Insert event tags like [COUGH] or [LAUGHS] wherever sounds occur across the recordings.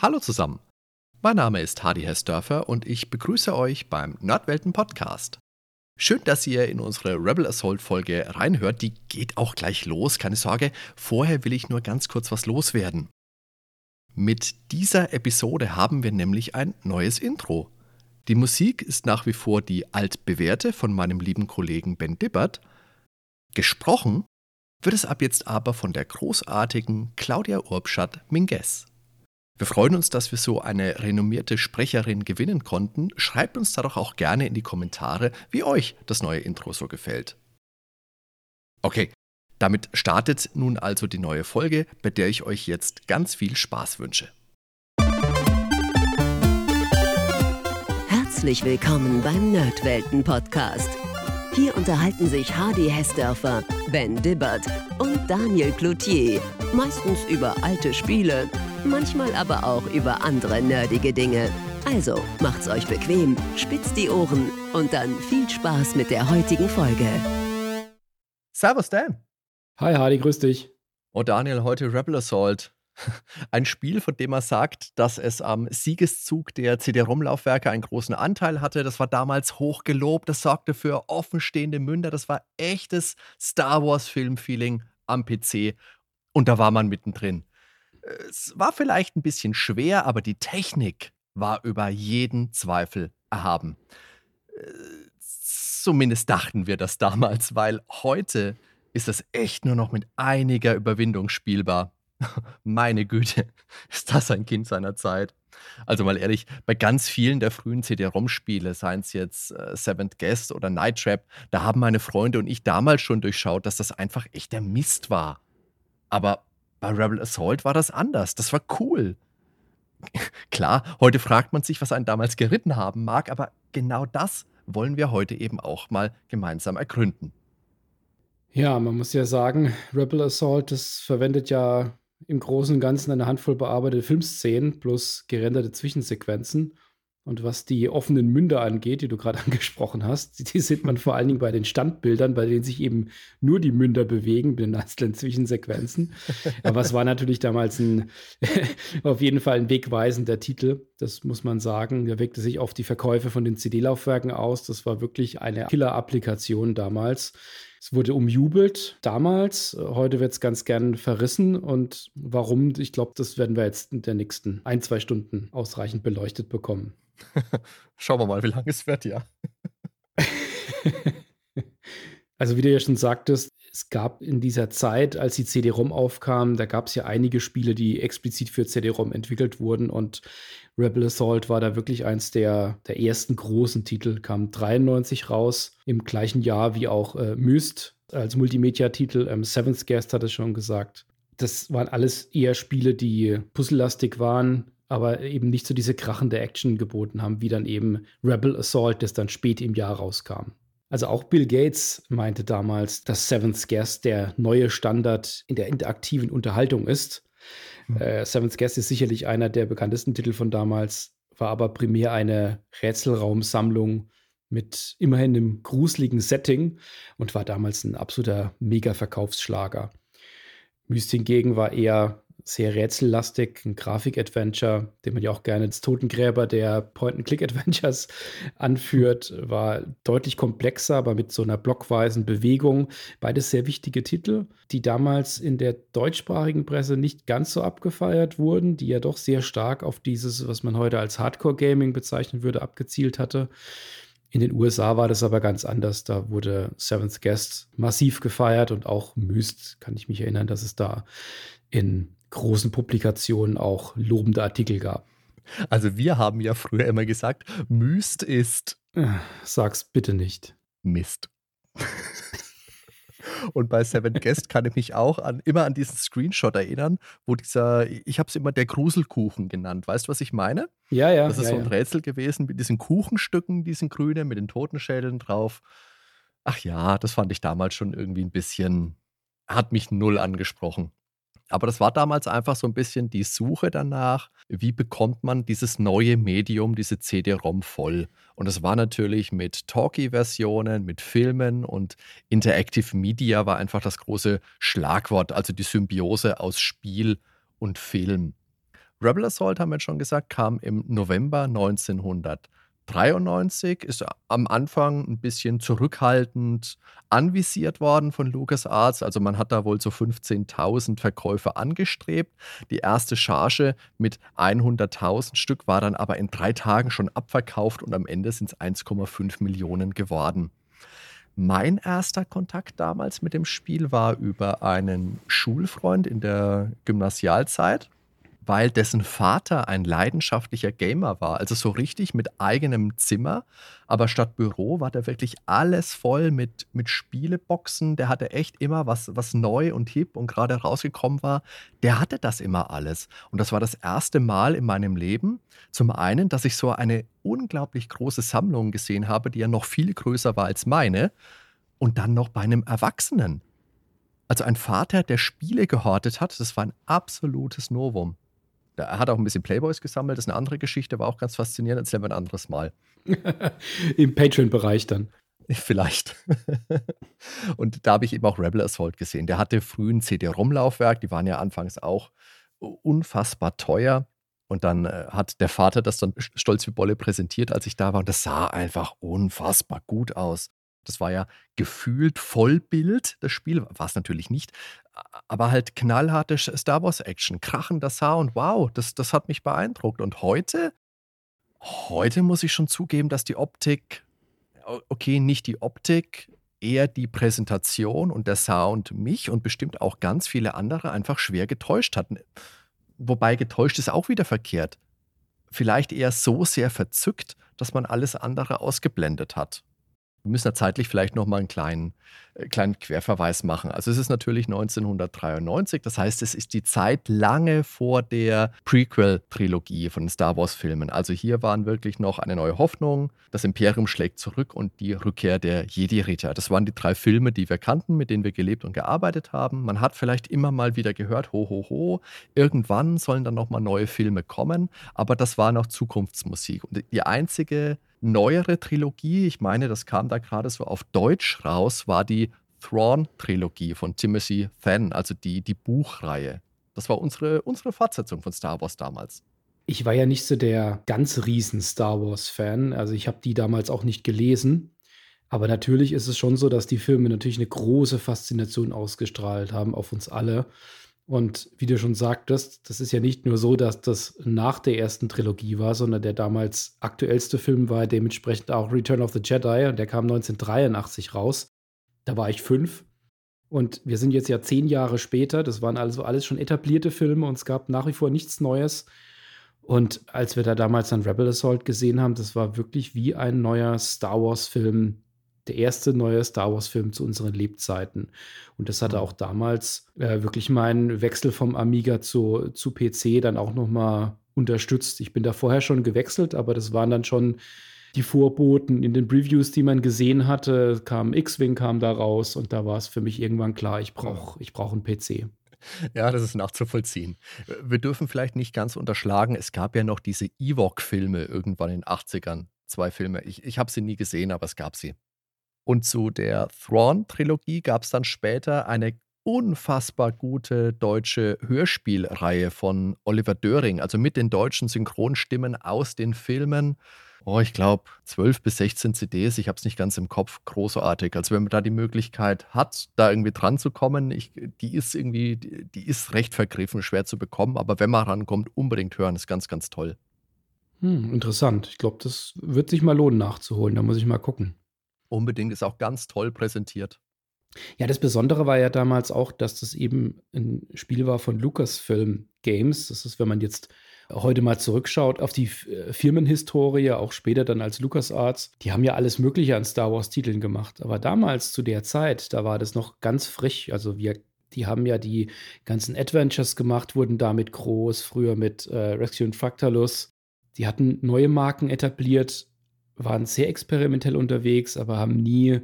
Hallo zusammen. Mein Name ist Hardy Hessdörfer und ich begrüße euch beim Nerdwelten Podcast. Schön, dass ihr in unsere Rebel Assault Folge reinhört. Die geht auch gleich los, keine Sorge. Vorher will ich nur ganz kurz was loswerden. Mit dieser Episode haben wir nämlich ein neues Intro. Die Musik ist nach wie vor die altbewährte von meinem lieben Kollegen Ben Dibbert. Gesprochen wird es ab jetzt aber von der großartigen Claudia Urbschat-Minges. Wir freuen uns, dass wir so eine renommierte Sprecherin gewinnen konnten. Schreibt uns da doch auch gerne in die Kommentare, wie euch das neue Intro so gefällt. Okay, damit startet nun also die neue Folge, bei der ich euch jetzt ganz viel Spaß wünsche. Herzlich willkommen beim Nerdwelten Podcast. Hier unterhalten sich Hardy Hessdörfer, Ben Dibbert und Daniel Cloutier, meistens über alte Spiele manchmal aber auch über andere nerdige Dinge. Also macht's euch bequem, spitzt die Ohren und dann viel Spaß mit der heutigen Folge. Servus Dan. Hi Hardy, grüß dich. Oh Daniel, heute Rebel Assault. [LAUGHS] Ein Spiel, von dem er sagt, dass es am Siegeszug der CD-ROM-Laufwerke einen großen Anteil hatte. Das war damals hoch gelobt. Das sorgte für offenstehende Münder. Das war echtes Star Wars-Film-Feeling am PC. Und da war man mittendrin. Es war vielleicht ein bisschen schwer, aber die Technik war über jeden Zweifel erhaben. Äh, zumindest dachten wir das damals, weil heute ist es echt nur noch mit einiger Überwindung spielbar. [LAUGHS] Meine Güte, [LAUGHS] ist das ein Kind seiner Zeit. Also mal ehrlich, bei ganz vielen der frühen CD-ROM-Spiele, seien es jetzt äh, Seventh Guest oder Night Trap, da haben meine Freunde und ich damals schon durchschaut, dass das einfach echt der Mist war. Aber bei Rebel Assault war das anders. Das war cool. Klar, heute fragt man sich, was einen damals geritten haben mag, aber genau das wollen wir heute eben auch mal gemeinsam ergründen. Ja, man muss ja sagen, Rebel Assault, das verwendet ja im Großen und Ganzen eine Handvoll bearbeitete Filmszenen plus gerenderte Zwischensequenzen. Und was die offenen Münder angeht, die du gerade [LAUGHS] angesprochen hast, die sieht man vor allen Dingen bei den Standbildern, bei denen sich eben nur die Münder bewegen, mit den einzelnen Zwischensequenzen. Aber es war natürlich damals ein, [LAUGHS] auf jeden Fall ein wegweisender Titel, das muss man sagen. Der wirkte sich auf die Verkäufe von den CD-Laufwerken aus. Das war wirklich eine Killer-Applikation damals. Es wurde umjubelt damals. Heute wird es ganz gern verrissen. Und warum? Ich glaube, das werden wir jetzt in der nächsten ein, zwei Stunden ausreichend beleuchtet bekommen. [LAUGHS] Schauen wir mal, wie lange es wird, ja. [LAUGHS] also, wie du ja schon sagtest, es gab in dieser Zeit, als die CD-ROM aufkam, da gab es ja einige Spiele, die explizit für CD-ROM entwickelt wurden und Rebel Assault war da wirklich eins der, der ersten großen Titel, kam 93 raus, im gleichen Jahr wie auch äh, Myst als Multimedia-Titel. Ähm, Seventh Guest hat es schon gesagt. Das waren alles eher Spiele, die puzzlelastig waren, aber eben nicht so diese krachende Action geboten haben, wie dann eben Rebel Assault, das dann spät im Jahr rauskam. Also auch Bill Gates meinte damals, dass Seventh Guest der neue Standard in der interaktiven Unterhaltung ist. Mhm. Äh, Seventh Guest ist sicherlich einer der bekanntesten Titel von damals, war aber primär eine Rätselraumsammlung mit immerhin einem gruseligen Setting und war damals ein absoluter Mega-Verkaufsschlager. Myst hingegen war eher sehr rätsellastig, ein Grafik-Adventure, den man ja auch gerne als Totengräber der Point-and-Click-Adventures [LAUGHS] anführt, war deutlich komplexer, aber mit so einer blockweisen Bewegung. Beides sehr wichtige Titel, die damals in der deutschsprachigen Presse nicht ganz so abgefeiert wurden, die ja doch sehr stark auf dieses, was man heute als Hardcore-Gaming bezeichnen würde, abgezielt hatte. In den USA war das aber ganz anders. Da wurde Seventh Guest massiv gefeiert und auch Myst, kann ich mich erinnern, dass es da in großen Publikationen auch lobende Artikel gab. Also wir haben ja früher immer gesagt, Myst ist. Äh, sag's bitte nicht. Mist. Und bei Seven Guest kann ich mich auch an, immer an diesen Screenshot erinnern, wo dieser, ich habe es immer der Gruselkuchen genannt. Weißt du, was ich meine? Ja, ja. Das ist ja, so ein ja. Rätsel gewesen mit diesen Kuchenstücken, diesen grünen, mit den Totenschädeln drauf. Ach ja, das fand ich damals schon irgendwie ein bisschen, hat mich null angesprochen. Aber das war damals einfach so ein bisschen die Suche danach, wie bekommt man dieses neue Medium, diese CD-ROM voll. Und das war natürlich mit Talkie-Versionen, mit Filmen und Interactive Media war einfach das große Schlagwort, also die Symbiose aus Spiel und Film. Rebel Assault, haben wir schon gesagt, kam im November 1900. 93 ist am Anfang ein bisschen zurückhaltend anvisiert worden von LucasArts. Also man hat da wohl so 15.000 Verkäufe angestrebt. Die erste Charge mit 100.000 Stück war dann aber in drei Tagen schon abverkauft und am Ende sind es 1,5 Millionen geworden. Mein erster Kontakt damals mit dem Spiel war über einen Schulfreund in der Gymnasialzeit weil dessen Vater ein leidenschaftlicher Gamer war. Also so richtig mit eigenem Zimmer. Aber statt Büro war da wirklich alles voll mit, mit Spieleboxen. Der hatte echt immer was, was neu und hip und gerade rausgekommen war. Der hatte das immer alles. Und das war das erste Mal in meinem Leben. Zum einen, dass ich so eine unglaublich große Sammlung gesehen habe, die ja noch viel größer war als meine. Und dann noch bei einem Erwachsenen. Also ein Vater, der Spiele gehortet hat, das war ein absolutes Novum. Er hat auch ein bisschen Playboys gesammelt, das ist eine andere Geschichte, war auch ganz faszinierend, erzählen wir ein anderes Mal. [LAUGHS] Im Patreon-Bereich dann. [LAUGHS] Vielleicht. [LAUGHS] und da habe ich eben auch Rebel Assault gesehen. Der hatte früh ein CD-ROM-Laufwerk, die waren ja anfangs auch unfassbar teuer. Und dann äh, hat der Vater das dann stolz wie Bolle präsentiert, als ich da war. Und das sah einfach unfassbar gut aus. Das war ja gefühlt Vollbild, das Spiel. War es natürlich nicht. Aber halt knallharte Star Wars Action, krachender Sound. Wow, das, das hat mich beeindruckt. Und heute, heute muss ich schon zugeben, dass die Optik, okay, nicht die Optik, eher die Präsentation und der Sound mich und bestimmt auch ganz viele andere einfach schwer getäuscht hatten. Wobei getäuscht ist auch wieder verkehrt. Vielleicht eher so sehr verzückt, dass man alles andere ausgeblendet hat. Wir müssen da zeitlich vielleicht noch mal einen kleinen, äh, kleinen Querverweis machen. Also es ist natürlich 1993, das heißt, es ist die Zeit lange vor der Prequel-Trilogie von den Star Wars-Filmen. Also hier waren wirklich noch eine neue Hoffnung, das Imperium schlägt zurück und die Rückkehr der Jedi-Ritter. Das waren die drei Filme, die wir kannten, mit denen wir gelebt und gearbeitet haben. Man hat vielleicht immer mal wieder gehört, ho, ho, ho, irgendwann sollen dann noch mal neue Filme kommen, aber das war noch Zukunftsmusik. Und die einzige neuere Trilogie, ich meine, das kam da gerade so auf Deutsch raus, war die Thrawn-Trilogie von Timothy Than, also die, die Buchreihe. Das war unsere, unsere Fortsetzung von Star Wars damals. Ich war ja nicht so der ganz riesen Star Wars-Fan. Also ich habe die damals auch nicht gelesen. Aber natürlich ist es schon so, dass die Filme natürlich eine große Faszination ausgestrahlt haben auf uns alle. Und wie du schon sagtest, das ist ja nicht nur so, dass das nach der ersten Trilogie war, sondern der damals aktuellste Film war dementsprechend auch Return of the Jedi und der kam 1983 raus. Da war ich fünf. Und wir sind jetzt ja zehn Jahre später. Das waren also alles schon etablierte Filme und es gab nach wie vor nichts Neues. Und als wir da damals dann Rebel Assault gesehen haben, das war wirklich wie ein neuer Star Wars-Film der erste neue Star Wars-Film zu unseren Lebzeiten. Und das hatte mhm. auch damals äh, wirklich meinen Wechsel vom Amiga zu, zu PC dann auch nochmal unterstützt. Ich bin da vorher schon gewechselt, aber das waren dann schon die Vorboten in den Previews, die man gesehen hatte. Kam X-Wing kam da raus und da war es für mich irgendwann klar, ich brauche ich brauch einen PC. Ja, das ist nachzuvollziehen. Wir dürfen vielleicht nicht ganz unterschlagen, es gab ja noch diese Ewok-Filme irgendwann in den 80ern. Zwei Filme. Ich, ich habe sie nie gesehen, aber es gab sie. Und zu der Thrawn-Trilogie gab es dann später eine unfassbar gute deutsche Hörspielreihe von Oliver Döring, also mit den deutschen Synchronstimmen aus den Filmen. Oh, ich glaube, 12 bis 16 CDs, ich habe es nicht ganz im Kopf, großartig. Also wenn man da die Möglichkeit hat, da irgendwie dran zu kommen, ich, die ist irgendwie, die, ist recht vergriffen, schwer zu bekommen, aber wenn man rankommt, unbedingt hören, ist ganz, ganz toll. Hm, interessant. Ich glaube, das wird sich mal lohnen nachzuholen, da muss ich mal gucken. Unbedingt, ist auch ganz toll präsentiert. Ja, das Besondere war ja damals auch, dass das eben ein Spiel war von Lucasfilm Games. Das ist, wenn man jetzt heute mal zurückschaut auf die äh, Firmenhistorie, auch später dann als LucasArts, die haben ja alles Mögliche an Star Wars-Titeln gemacht. Aber damals zu der Zeit, da war das noch ganz frisch. Also wir, die haben ja die ganzen Adventures gemacht, wurden damit groß, früher mit äh, Rescue und Fractalus. Die hatten neue Marken etabliert, waren sehr experimentell unterwegs, aber haben nie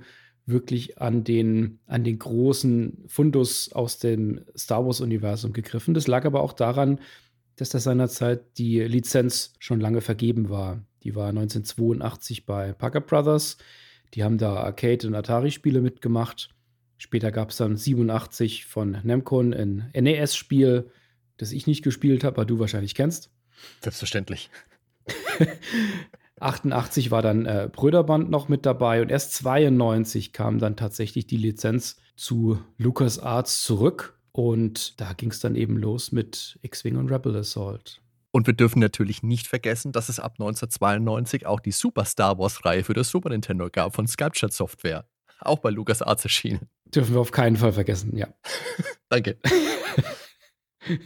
wirklich an den, an den großen Fundus aus dem Star Wars-Universum gegriffen. Das lag aber auch daran, dass da seinerzeit die Lizenz schon lange vergeben war. Die war 1982 bei Parker Brothers. Die haben da Arcade- und Atari-Spiele mitgemacht. Später gab es dann 87 von Namco ein NES-Spiel. das ich nicht gespielt habe, aber du wahrscheinlich kennst. Selbstverständlich. [LAUGHS] 88 war dann äh, Bröderband noch mit dabei und erst 92 kam dann tatsächlich die Lizenz zu LucasArts zurück und da ging es dann eben los mit X-Wing und Rebel Assault. Und wir dürfen natürlich nicht vergessen, dass es ab 1992 auch die Super Star Wars-Reihe für das Super Nintendo gab von Sculpture Software. Auch bei LucasArts erschienen. Dürfen wir auf keinen Fall vergessen, ja. [LAUGHS] Danke. [LAUGHS]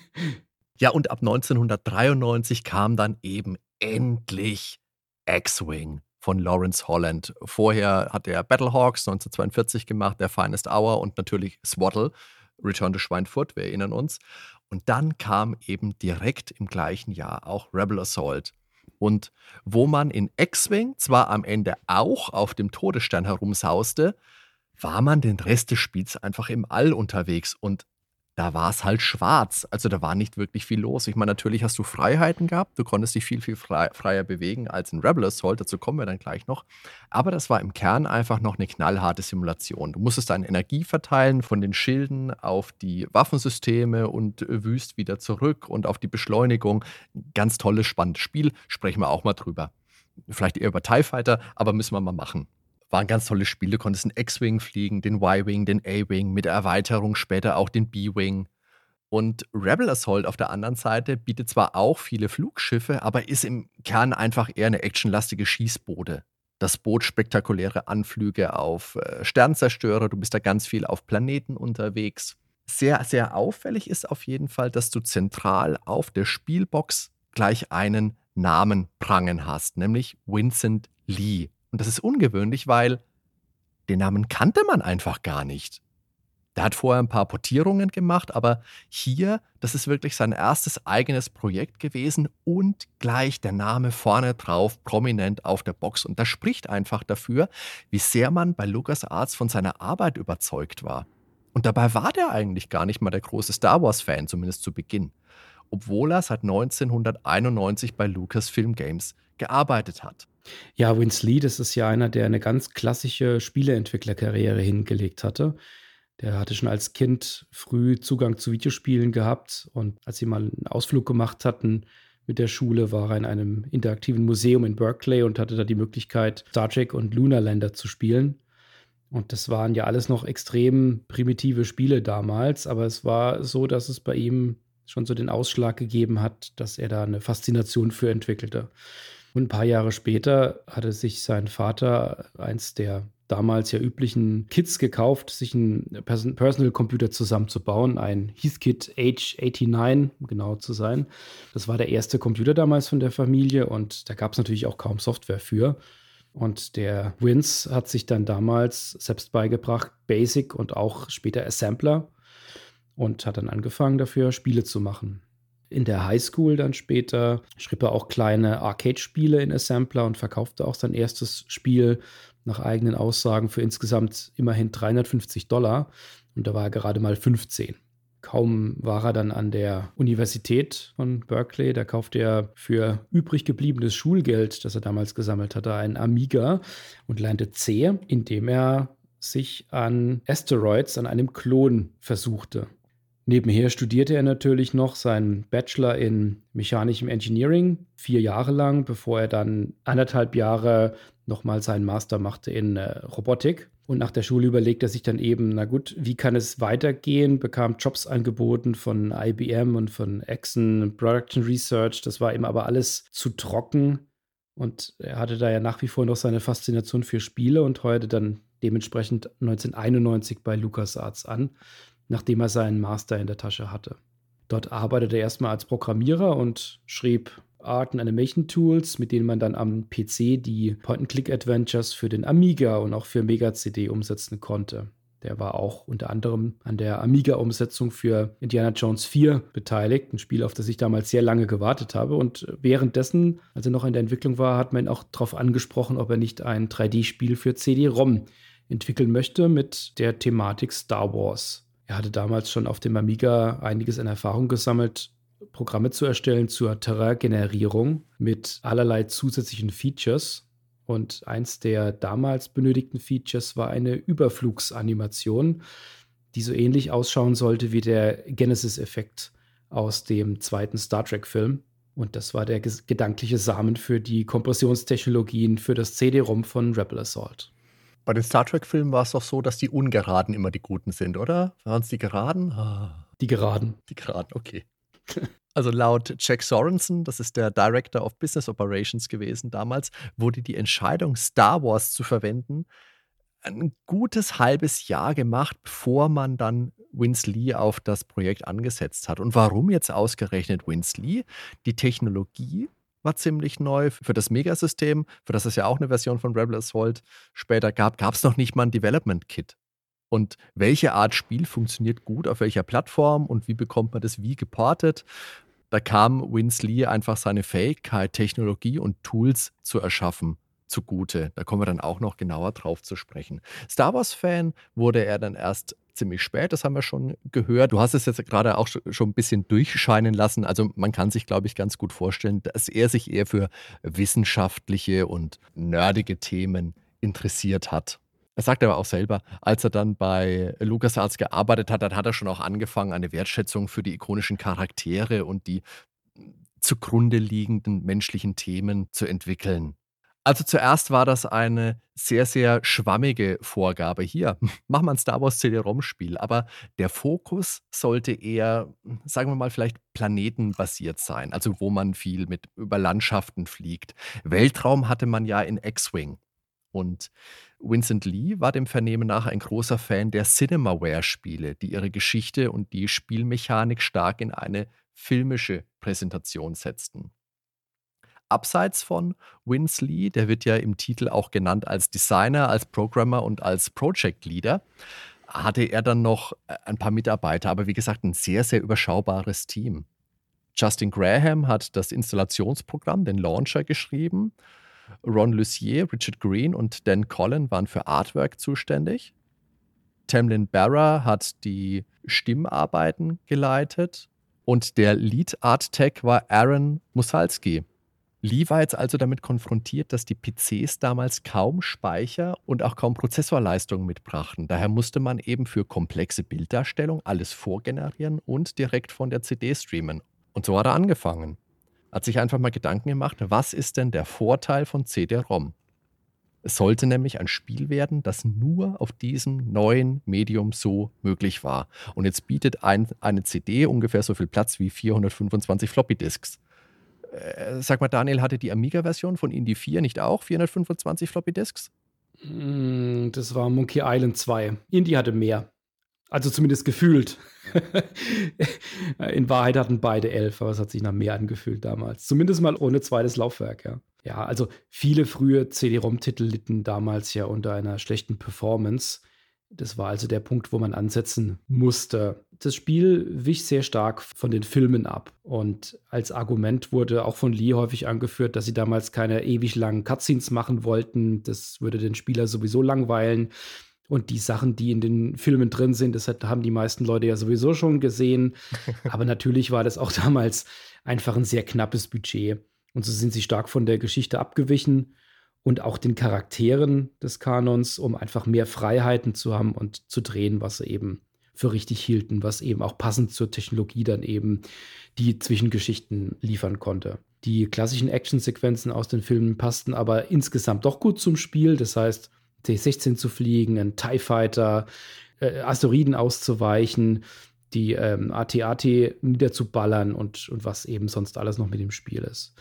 ja, und ab 1993 kam dann eben endlich X-Wing von Lawrence Holland. Vorher hat er Battlehawks 1942 gemacht, der Finest Hour und natürlich Swaddle, Return to Schweinfurt, wir erinnern uns. Und dann kam eben direkt im gleichen Jahr auch Rebel Assault. Und wo man in X-Wing zwar am Ende auch auf dem Todesstern herumsauste, war man den Rest des Spiels einfach im All unterwegs. Und da war es halt schwarz. Also da war nicht wirklich viel los. Ich meine, natürlich hast du Freiheiten gehabt. Du konntest dich viel, viel freier bewegen als in Rebel Assault. Dazu kommen wir dann gleich noch. Aber das war im Kern einfach noch eine knallharte Simulation. Du musstest deine Energie verteilen von den Schilden auf die Waffensysteme und wüst wieder zurück und auf die Beschleunigung. Ganz tolles, spannendes Spiel. Sprechen wir auch mal drüber. Vielleicht eher über TIE Fighter, aber müssen wir mal machen war ein ganz tolles Spiel. Du konntest einen X-Wing fliegen, den Y-Wing, den A-Wing, mit der Erweiterung später auch den B-Wing. Und Rebel Assault auf der anderen Seite bietet zwar auch viele Flugschiffe, aber ist im Kern einfach eher eine actionlastige Schießboote. Das Boot spektakuläre Anflüge auf äh, Sternzerstörer, du bist da ganz viel auf Planeten unterwegs. Sehr, sehr auffällig ist auf jeden Fall, dass du zentral auf der Spielbox gleich einen Namen prangen hast, nämlich Vincent Lee. Und das ist ungewöhnlich, weil den Namen kannte man einfach gar nicht. Der hat vorher ein paar Portierungen gemacht, aber hier, das ist wirklich sein erstes eigenes Projekt gewesen und gleich der Name vorne drauf, prominent auf der Box. Und das spricht einfach dafür, wie sehr man bei LucasArts von seiner Arbeit überzeugt war. Und dabei war der eigentlich gar nicht mal der große Star Wars-Fan, zumindest zu Beginn. Obwohl er seit 1991 bei Lucasfilm Games gearbeitet hat. Ja, Vince Lee, das ist ja einer, der eine ganz klassische Spieleentwicklerkarriere hingelegt hatte. Der hatte schon als Kind früh Zugang zu Videospielen gehabt und als sie mal einen Ausflug gemacht hatten mit der Schule, war er in einem interaktiven Museum in Berkeley und hatte da die Möglichkeit, Star Trek und Lunar Lander zu spielen. Und das waren ja alles noch extrem primitive Spiele damals, aber es war so, dass es bei ihm schon so den Ausschlag gegeben hat, dass er da eine Faszination für entwickelte. Und ein paar Jahre später hatte sich sein Vater eins der damals ja üblichen Kits gekauft, sich einen Personal Computer zusammenzubauen, ein Heathkit H89, um genau zu sein. Das war der erste Computer damals von der Familie und da gab es natürlich auch kaum Software für. Und der Vince hat sich dann damals selbst beigebracht, Basic und auch später Assembler und hat dann angefangen dafür Spiele zu machen in der Highschool dann später schrieb er auch kleine Arcade-Spiele in Assembler und verkaufte auch sein erstes Spiel nach eigenen Aussagen für insgesamt immerhin 350 Dollar. Und da war er gerade mal 15. Kaum war er dann an der Universität von Berkeley, da kaufte er für übrig gebliebenes Schulgeld, das er damals gesammelt hatte, einen Amiga und lernte C, indem er sich an Asteroids, an einem Klon versuchte. Nebenher studierte er natürlich noch seinen Bachelor in mechanischem Engineering, vier Jahre lang, bevor er dann anderthalb Jahre nochmal seinen Master machte in äh, Robotik. Und nach der Schule überlegte er sich dann eben, na gut, wie kann es weitergehen? Bekam Jobs angeboten von IBM und von Exxon Production Research. Das war ihm aber alles zu trocken. Und er hatte da ja nach wie vor noch seine Faszination für Spiele und heuerte dann dementsprechend 1991 bei LucasArts an nachdem er seinen Master in der Tasche hatte. Dort arbeitete er erstmal als Programmierer und schrieb Art und Animation Tools, mit denen man dann am PC die Point-and-Click-Adventures für den Amiga und auch für Mega CD umsetzen konnte. Der war auch unter anderem an der Amiga-Umsetzung für Indiana Jones 4 beteiligt, ein Spiel, auf das ich damals sehr lange gewartet habe. Und währenddessen, als er noch in der Entwicklung war, hat man ihn auch darauf angesprochen, ob er nicht ein 3D-Spiel für CD-ROM entwickeln möchte mit der Thematik Star Wars. Er hatte damals schon auf dem Amiga einiges an Erfahrung gesammelt, Programme zu erstellen zur Terraingenerierung mit allerlei zusätzlichen Features. Und eins der damals benötigten Features war eine Überflugsanimation, die so ähnlich ausschauen sollte wie der Genesis-Effekt aus dem zweiten Star Trek-Film. Und das war der gedankliche Samen für die Kompressionstechnologien für das CD-ROM von Rebel Assault. Bei den Star Trek-Filmen war es doch so, dass die Ungeraden immer die Guten sind, oder? Waren es die Geraden? Ah. Die Geraden. Die Geraden, okay. [LAUGHS] Also laut Jack Sorensen, das ist der Director of Business Operations gewesen damals, wurde die Entscheidung, Star Wars zu verwenden, ein gutes halbes Jahr gemacht, bevor man dann Vince Lee auf das Projekt angesetzt hat. Und warum jetzt ausgerechnet Vince Lee? Die Technologie war ziemlich neu für das Megasystem, für das es ja auch eine Version von Rebel Assault später gab, gab es noch nicht mal ein Development Kit. Und welche Art Spiel funktioniert gut auf welcher Plattform und wie bekommt man das wie geportet? Da kam Vince Lee einfach seine Fähigkeit, Technologie und Tools zu erschaffen zugute. Da kommen wir dann auch noch genauer drauf zu sprechen. Star Wars-Fan wurde er dann erst ziemlich spät, das haben wir schon gehört. Du hast es jetzt gerade auch schon ein bisschen durchscheinen lassen. Also man kann sich, glaube ich, ganz gut vorstellen, dass er sich eher für wissenschaftliche und nerdige Themen interessiert hat. Er sagt aber auch selber, als er dann bei LucasArts gearbeitet hat, dann hat er schon auch angefangen, eine Wertschätzung für die ikonischen Charaktere und die zugrunde liegenden menschlichen Themen zu entwickeln. Also zuerst war das eine sehr, sehr schwammige Vorgabe. Hier, [LAUGHS] mach mal ein Star Wars CD-ROM-Spiel. Aber der Fokus sollte eher, sagen wir mal, vielleicht planetenbasiert sein. Also wo man viel mit über Landschaften fliegt. Weltraum hatte man ja in X-Wing. Und Vincent Lee war dem Vernehmen nach ein großer Fan der Cinemaware-Spiele, die ihre Geschichte und die Spielmechanik stark in eine filmische Präsentation setzten abseits von Vince Lee, der wird ja im Titel auch genannt als Designer, als Programmer und als Project Leader, hatte er dann noch äh, ein paar Mitarbeiter, aber wie gesagt, ein sehr, sehr überschaubares Team. Justin Graham hat das Installationsprogramm, den Launcher, geschrieben. Ron Lucier, Richard Green und Dan Collin waren für Artwork zuständig. Tamlin Barra hat die Stimmarbeiten geleitet und der Lead Art Tech war Aaron Musalski. Lee war jetzt also damit konfrontiert, dass die PCs damals kaum Speicher und auch kaum Prozessorleistung mitbrachten. Daher musste man eben für komplexe Bilddarstellung alles vorgenerieren und direkt von der CD streamen. Und so hat er angefangen. Hat sich einfach mal Gedanken gemacht, was ist denn der Vorteil von CD-ROM? Es sollte nämlich ein Spiel werden, das nur auf diesem neuen Medium so möglich war. Und jetzt bietet ein, eine CD ungefähr so viel Platz wie 425 Floppy-Disks. Äh, sag mal, Daniel hatte die Amiga-Version von Indie 4 nicht auch 425 Floppy Disks? Mm, das war Monkey Island 2. Indie hatte mehr. Also zumindest gefühlt. [LAUGHS] In Wahrheit hatten beide elf, aber es hat sich nach mehr angefühlt damals. Zumindest mal ohne zweites Laufwerk, ja. Ja, also viele frühe CD-ROM-Titel litten damals ja unter einer schlechten Performance. Das war also der Punkt, wo man ansetzen musste. Das Spiel wich sehr stark von den Filmen ab. Und als Argument wurde auch von Lee häufig angeführt, dass sie damals keine ewig langen Cutscenes machen wollten. Das würde den Spieler sowieso langweilen. Und die Sachen, die in den Filmen drin sind, das haben die meisten Leute ja sowieso schon gesehen. [LAUGHS] Aber natürlich war das auch damals einfach ein sehr knappes Budget. Und so sind sie stark von der Geschichte abgewichen und auch den Charakteren des Kanons, um einfach mehr Freiheiten zu haben und zu drehen, was sie eben für richtig hielten, was eben auch passend zur Technologie dann eben die Zwischengeschichten liefern konnte. Die klassischen Actionsequenzen aus den Filmen passten aber insgesamt doch gut zum Spiel. Das heißt, T-16 zu fliegen, ein TIE Fighter, äh, Asteroiden auszuweichen, die ähm, AT-AT niederzuballern und, und was eben sonst alles noch mit dem Spiel ist.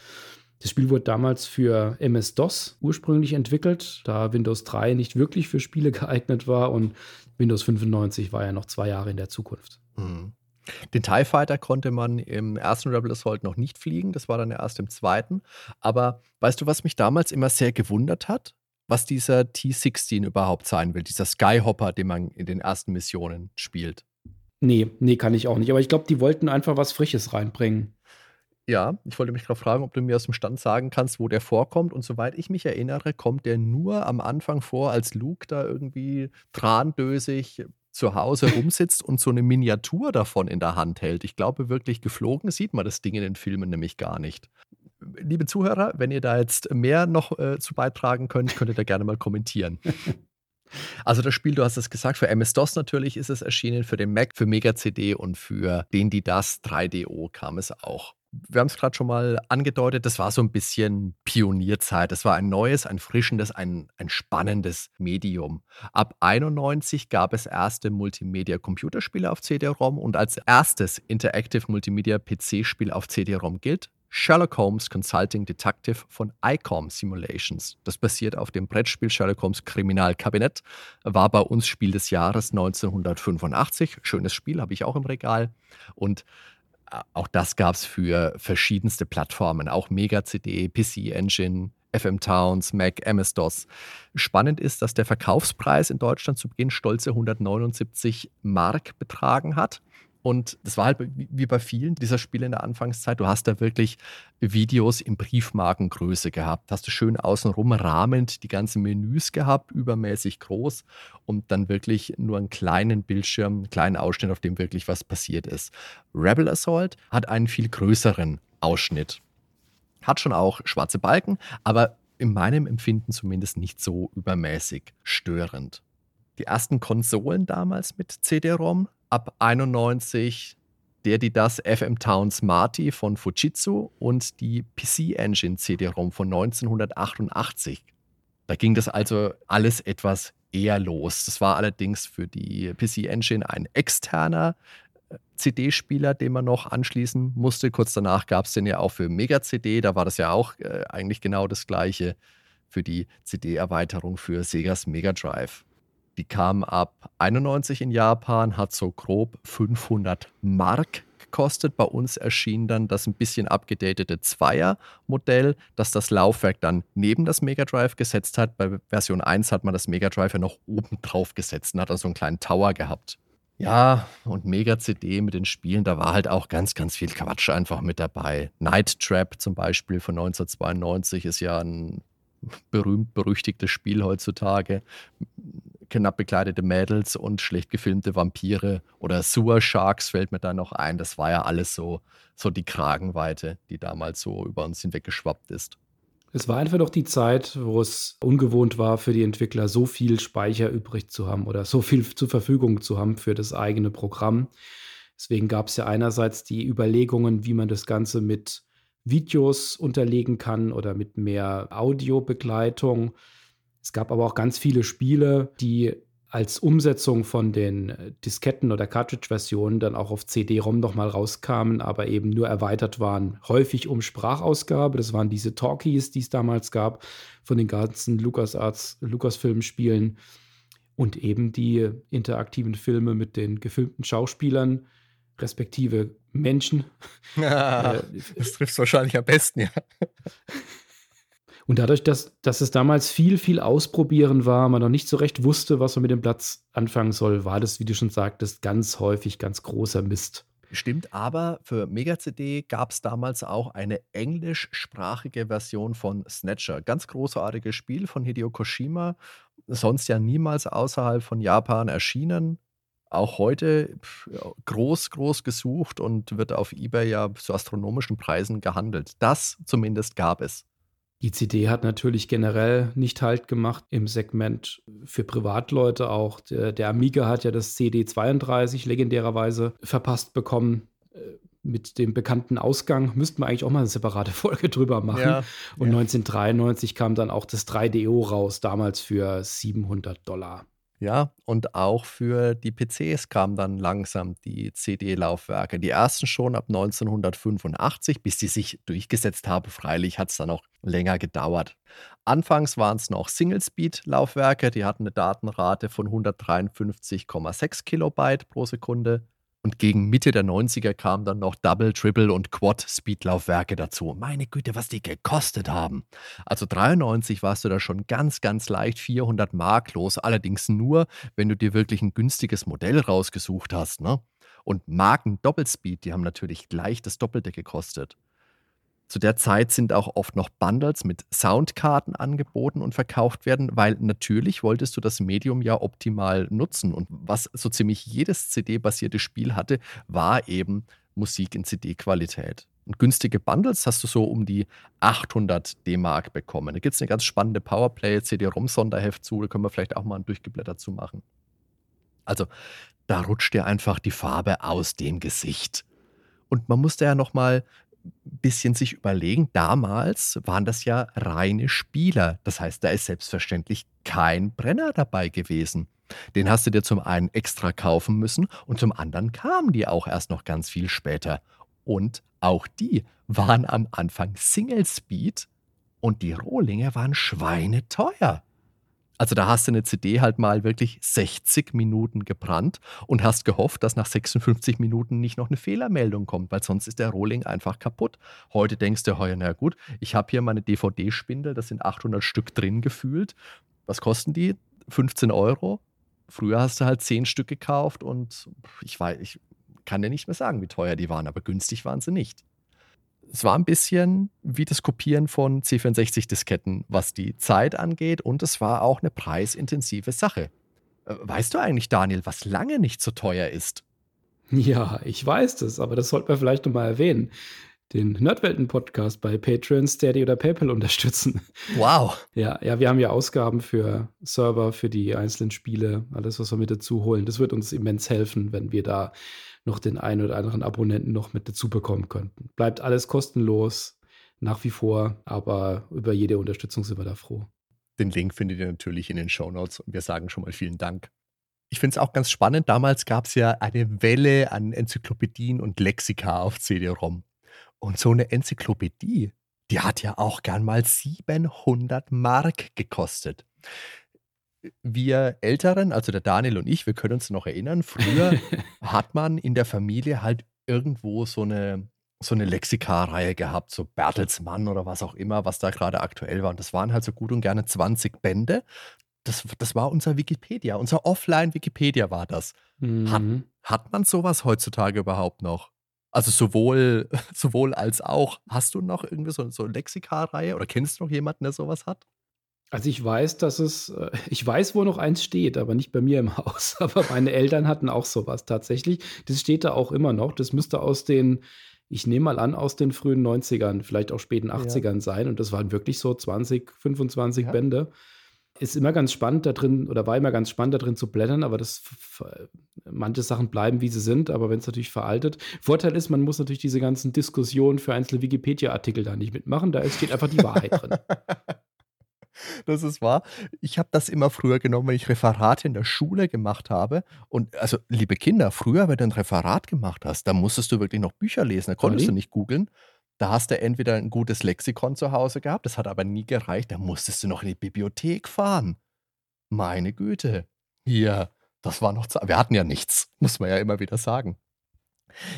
Das Spiel wurde damals für MS-DOS ursprünglich entwickelt, da Windows 3 nicht wirklich für Spiele [LAUGHS] geeignet war und Windows 95 war ja noch zwei Jahre in der Zukunft. Mhm. Den TIE Fighter konnte man im ersten Rebel Assault noch nicht fliegen, das war dann erst im zweiten. Aber weißt du, was mich damals immer sehr gewundert hat? Was dieser T-16 überhaupt sein will, dieser Skyhopper, den man in den ersten Missionen spielt. Nee, nee, kann ich auch nicht. Aber ich glaube, die wollten einfach was Frisches reinbringen. Ja, ich wollte mich gerade fragen, ob du mir aus dem Stand sagen kannst, wo der vorkommt. Und soweit ich mich erinnere, kommt der nur am Anfang vor, als Luke da irgendwie trandösig zu Hause [LAUGHS] rumsitzt und so eine Miniatur davon in der Hand hält. Ich glaube, wirklich geflogen sieht man das Ding in den Filmen nämlich gar nicht. Liebe Zuhörer, wenn ihr da jetzt mehr noch äh, zu beitragen könnt, könnt ihr da gerne mal kommentieren. [LAUGHS] Also das Spiel, du hast es gesagt, für MS-DOS natürlich ist es erschienen, für den Mac, für Mega CD und für den die das 3DO kam es auch. Wir haben es gerade schon mal angedeutet, das war so ein bisschen Pionierzeit. Das war ein neues, ein frischendes, ein, ein spannendes Medium. Ab 91 gab es erste Multimedia-Computerspiele auf CD-ROM und als erstes Interactive Multimedia PC-Spiel auf CD-ROM gilt Sherlock Holmes Consulting Detective von ICOM Simulations. Das basiert auf dem Brettspiel Sherlock Holmes Kriminalkabinett, war bei uns Spiel des Jahres 1985. Schönes Spiel, habe ich auch im Regal. Und auch das gab es für verschiedenste Plattformen, auch Mega CD, PC Engine, FM Towns, Mac, MS-DOS. Spannend ist, dass der Verkaufspreis in Deutschland zu Beginn stolze 179 Mark betragen hat. Und das war halt wie bei vielen dieser Spiele in der Anfangszeit. Du hast da wirklich Videos in Briefmarkengröße gehabt. Hast du schön außenrum rahmend die ganzen Menüs gehabt, übermäßig groß und dann wirklich nur einen kleinen Bildschirm, einen kleinen Ausschnitt, auf dem wirklich was passiert ist. Rebel Assault hat einen viel größeren Ausschnitt. Hat schon auch schwarze Balken, aber in meinem Empfinden zumindest nicht so übermäßig störend. Die ersten Konsolen damals mit CD-ROM ab 91 der, die das FM Town Smarty von Fujitsu und die PC Engine CD-ROM von 1988. Da ging das also alles etwas eher los. Das war allerdings für die PC Engine ein externer äh, CD-Spieler, den man noch anschließen musste. Kurz danach gab es den ja auch für Mega CD. Da war das ja auch äh, eigentlich genau das gleiche für die CD-Erweiterung für Segas Mega Drive. Die kam ab 91 in Japan, hat so grob 500 Mark gekostet. Bei uns erschien dann das ein bisschen abgedatete Zweier-Modell, das das Laufwerk dann neben das Mega Drive gesetzt hat. Bei Version 1 hat man das Mega Drive ja noch oben drauf gesetzt und hat dann so einen kleinen Tower gehabt. Ja, und Mega CD mit den Spielen, da war halt auch ganz, ganz viel Quatsch einfach mit dabei. Night Trap zum Beispiel von 1992 ist ja ein berühmt-berüchtigtes Spiel heutzutage knapp bekleidete Mädels und schlecht gefilmte Vampire oder Sewer Sharks fällt mir da noch ein. Das war ja alles so, so die Kragenweite, die damals so über uns hinweggeschwappt ist. Es war einfach noch die Zeit, wo es ungewohnt war für die Entwickler, so viel Speicher übrig zu haben oder so viel zur Verfügung zu haben für das eigene Programm. Deswegen gab es ja einerseits die Überlegungen, wie man das Ganze mit Videos unterlegen kann oder mit mehr Audiobegleitung. Es gab aber auch ganz viele Spiele, die als Umsetzung von den Disketten- oder Cartridge-Versionen dann auch auf CD-ROM nochmal rauskamen, aber eben nur erweitert waren, häufig um Sprachausgabe. Das waren diese Talkies, die es damals gab, von den ganzen LucasArts, Lucasfilm-Spielen und eben die interaktiven Filme mit den gefilmten Schauspielern, respektive Menschen. Ja, [LAUGHS] das trifft wahrscheinlich am besten, ja. [LAUGHS] Und dadurch, dass, dass es damals viel, viel Ausprobieren war, man noch nicht so recht wusste, was man mit dem Platz anfangen soll, war das, wie du schon sagtest, ganz häufig ganz großer Mist. Stimmt, aber für Mega CD gab es damals auch eine englischsprachige Version von Snatcher. Ganz großartiges Spiel von Hideo Koshima, sonst ja niemals außerhalb von Japan erschienen. Auch heute groß, groß gesucht und wird auf eBay ja zu astronomischen Preisen gehandelt. Das zumindest gab es. Die CD hat natürlich generell nicht Halt gemacht im Segment für Privatleute auch. Der, der Amiga hat ja das CD32 legendärerweise verpasst bekommen äh, mit dem bekannten Ausgang. Müssten wir eigentlich auch mal eine separate [LAUGHS] Folge drüber machen. Ja, Und ja. 1993 kam dann auch das 3DO raus, damals für 700 Dollar. Ja, und auch für die PCs kamen dann langsam die CD-Laufwerke. Die ersten schon ab 1985, bis die sich durchgesetzt haben. Freilich hat es dann noch länger gedauert. Anfangs waren es noch Single-Speed-Laufwerke, die hatten eine Datenrate von 153,6 Kilobyte pro Sekunde. Und gegen Mitte der 90er kamen dann noch Double, Triple und Quad-Speed-Laufwerke dazu. Meine Güte, was die gekostet haben. Also 93 warst du da schon ganz, ganz leicht 400 Mark los. Allerdings nur, wenn du dir wirklich ein günstiges Modell rausgesucht hast. Ne? Und Marken Doppelspeed, die haben natürlich gleich das Doppelte gekostet. Zu der Zeit sind auch oft noch Bundles mit Soundkarten angeboten und verkauft werden, weil natürlich wolltest du das Medium ja optimal nutzen. Und was so ziemlich jedes CD-basierte Spiel hatte, war eben Musik in CD-Qualität. Und günstige Bundles hast du so um die 800 D-Mark bekommen. Da gibt es eine ganz spannende Powerplay, CD-ROM-Sonderheft zu, da können wir vielleicht auch mal ein Durchgeblätter zu machen. Also, da rutscht dir einfach die Farbe aus dem Gesicht. Und man musste ja noch mal ein bisschen sich überlegen, damals waren das ja reine Spieler. Das heißt, da ist selbstverständlich kein Brenner dabei gewesen. Den hast du dir zum einen extra kaufen müssen und zum anderen kamen die auch erst noch ganz viel später. Und auch die waren am Anfang Single Speed und die Rohlinge waren schweineteuer. Also da hast du eine CD halt mal wirklich 60 Minuten gebrannt und hast gehofft, dass nach 56 Minuten nicht noch eine Fehlermeldung kommt, weil sonst ist der Rohling einfach kaputt. Heute denkst du, heuer, na gut, ich habe hier meine DVD-Spindel, das sind 800 Stück drin gefühlt. Was kosten die? 15 Euro? Früher hast du halt 10 Stück gekauft und ich weiß, ich kann dir nicht mehr sagen, wie teuer die waren, aber günstig waren sie nicht es war ein bisschen wie das Kopieren von C64-Disketten, was die Zeit angeht, und es war auch eine preisintensive Sache. Äh, weißt du eigentlich, Daniel, was lange nicht so teuer ist? Ja, ich weiß das, aber das sollten wir vielleicht nochmal erwähnen. Den Nerdwelten-Podcast bei Patreon, Steady oder PayPal unterstützen. Wow. Ja, ja, wir haben ja Ausgaben für Server, für die einzelnen Spiele, alles, was wir mit dazu holen. Das wird uns immens helfen, wenn wir da noch den einen oder anderen Abonnenten noch mit dazu bekommen könnten. Bleibt alles kostenlos nach wie vor, aber über jede Unterstützung sind wir da froh. Den Link findet ihr natürlich in den Show Notes und wir sagen schon mal vielen Dank. Ich finde es auch ganz spannend. Damals gab es ja eine Welle an Enzyklopädien und Lexika auf CD-ROM. Und so eine Enzyklopädie, die hat ja auch gern mal 700 Mark gekostet wir Älteren, also der Daniel und ich, wir können uns noch erinnern, früher [LAUGHS] hat man in der Familie halt irgendwo so eine, so eine Lexika-Reihe gehabt, so Bertelsmann oder was auch immer, was da gerade aktuell war. Und das waren halt so gut und gerne 20 Bände. Das, das war unser Wikipedia, unser Offline-Wikipedia war das. Mhm. Hat, hat man sowas heutzutage überhaupt noch? Also sowohl, [LAUGHS] sowohl als auch. Hast du noch irgendwie so, so eine Lexika-Reihe oder kennst du noch jemanden, der sowas hat? Also, ich weiß, dass es äh, ich weiß, wo noch eins steht, aber nicht bei mir im [LAUGHS] Haus. Aber meine Eltern hatten auch sowas tatsächlich. Das steht da auch immer noch. Das müsste aus den ich nehme mal an, aus den frühen 90ern, vielleicht auch späten Ja. 80ern sein. Und das waren wirklich so 20, 25 Ja. Bände. Ist immer ganz spannend da drin oder war immer ganz spannend da drin zu blättern, aber das manche Sachen bleiben, wie sie sind, aber wenn es natürlich veraltet Vorteil ist, man muss natürlich diese ganzen Diskussionen für einzelne Wikipedia-Artikel da nicht mitmachen. Da steht einfach die Wahrheit drin. [LAUGHS] Das ist wahr. Ich habe das immer früher genommen, wenn ich Referate in der Schule gemacht habe. Und also, liebe Kinder, früher, wenn du ein Referat gemacht hast, da musstest du wirklich noch Bücher lesen. Da konntest Olli? du nicht googeln. Da hast du entweder ein gutes Lexikon zu Hause gehabt, das hat aber nie gereicht. Da musstest du noch in die Bibliothek fahren. Meine Güte. Hier, das war noch. Wir hatten ja nichts, [LAUGHS] muss man ja immer wieder sagen.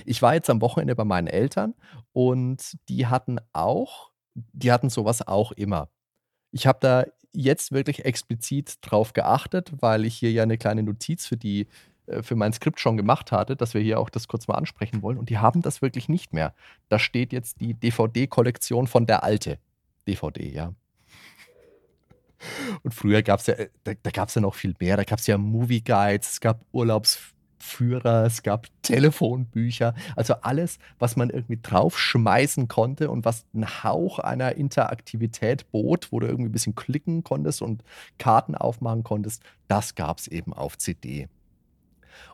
Ich war jetzt am Wochenende bei meinen Eltern und die hatten auch, die hatten sowas auch immer. Ich habe da jetzt wirklich explizit drauf geachtet, weil ich hier ja eine kleine Notiz für die äh, für mein Skript schon gemacht hatte, dass wir hier auch das kurz mal ansprechen wollen. Und die haben das wirklich nicht mehr. Da steht jetzt die DVD-Kollektion von der alte DVD, ja. Und früher gab es ja, äh, da, da gab es ja noch viel mehr. Da gab es ja Movie Guides, es gab Urlaubs Führer, es gab Telefonbücher, also alles, was man irgendwie draufschmeißen konnte und was einen Hauch einer Interaktivität bot, wo du irgendwie ein bisschen klicken konntest und Karten aufmachen konntest, das gab es eben auf CD.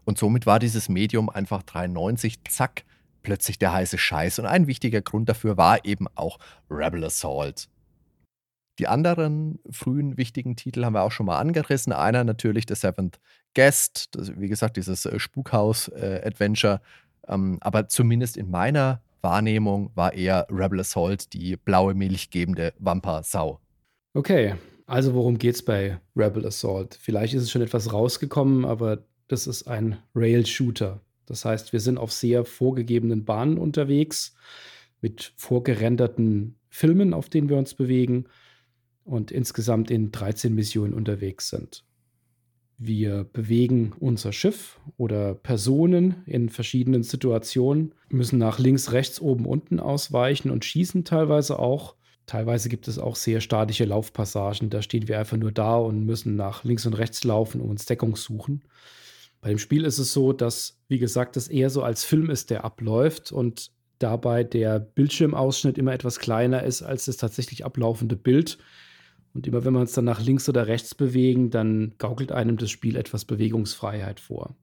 Und somit war dieses Medium einfach 93, zack, plötzlich der heiße Scheiß. Und ein wichtiger Grund dafür war eben auch Rebel Assault. Die anderen frühen wichtigen Titel haben wir auch schon mal angerissen. Einer natürlich The Seventh Guest, das, wie gesagt, dieses äh, Spukhaus-Adventure. Äh, ähm, aber zumindest in meiner Wahrnehmung war eher Rebel Assault die blaue Milch gebende Wampa-Sau. Okay, also worum geht's bei Rebel Assault? Vielleicht ist es schon etwas rausgekommen, aber das ist ein Rail-Shooter. Das heißt, wir sind auf sehr vorgegebenen Bahnen unterwegs mit vorgerenderten Filmen, auf denen wir uns bewegen und insgesamt in 13 Missionen unterwegs sind. Wir bewegen unser Schiff oder Personen in verschiedenen Situationen, müssen nach links, rechts, oben, unten ausweichen und schießen teilweise auch. Teilweise gibt es auch sehr statische Laufpassagen. Da stehen wir einfach nur da und müssen nach links und rechts laufen und uns Deckung suchen. Bei dem Spiel ist es so, dass, wie gesagt, es eher so als Film ist, der abläuft und dabei der Bildschirmausschnitt immer etwas kleiner ist als das tatsächlich ablaufende Bild. Und immer wenn wir uns dann nach links oder rechts bewegen, dann gaukelt einem das Spiel etwas Bewegungsfreiheit vor.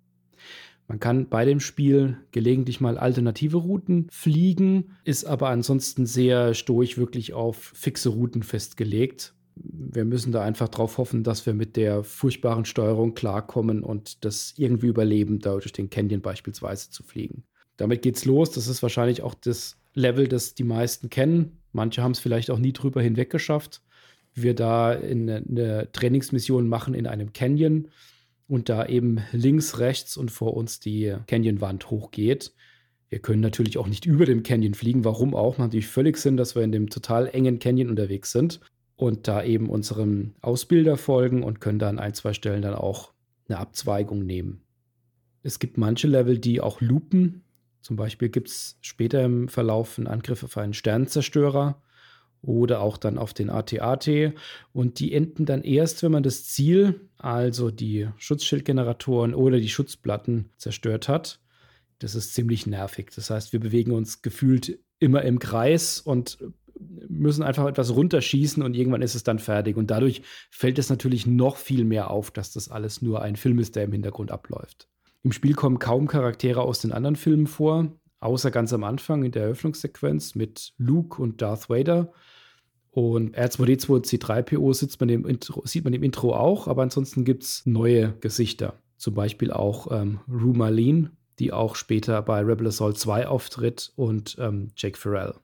Man kann bei dem Spiel gelegentlich mal alternative Routen fliegen, ist aber ansonsten sehr stoisch wirklich auf fixe Routen festgelegt. Wir müssen da einfach darauf hoffen, dass wir mit der furchtbaren Steuerung klarkommen und das irgendwie überleben, da durch den Canyon beispielsweise zu fliegen. Damit geht's los. Das ist wahrscheinlich auch das Level, das die meisten kennen. Manche haben es vielleicht auch nie drüber hinweg geschafft wir da in eine Trainingsmission machen in einem Canyon und da eben links, rechts und vor uns die Canyonwand hochgeht. Wir können natürlich auch nicht über dem Canyon fliegen. Warum auch? Macht natürlich völlig Sinn, dass wir in dem total engen Canyon unterwegs sind und da eben unserem Ausbilder folgen und können da an ein, zwei Stellen dann auch eine Abzweigung nehmen. Es gibt manche Level, die auch loopen. Zum Beispiel gibt es später im Verlauf einen Angriff auf einen Sternenzerstörer oder auch dann auf den AT-AT. Und die enden dann erst, wenn man das Ziel, also die Schutzschildgeneratoren oder die Schutzplatten zerstört hat. Das ist ziemlich nervig. Das heißt, wir bewegen uns gefühlt immer im Kreis und müssen einfach etwas runterschießen und irgendwann ist es dann fertig. Und dadurch fällt es natürlich noch viel mehr auf, dass das alles nur ein Film ist, der im Hintergrund abläuft. Im Spiel kommen kaum Charaktere aus den anderen Filmen vor, außer ganz am Anfang in der Eröffnungssequenz mit Luke und Darth Vader. Und R2D2 C3PO sieht man, im Intro, sieht man im Intro auch, aber ansonsten gibt es neue Gesichter. Zum Beispiel auch ähm, Rue Marlene, die auch später bei Rebel Assault 2 auftritt und ähm, Jake Farrell.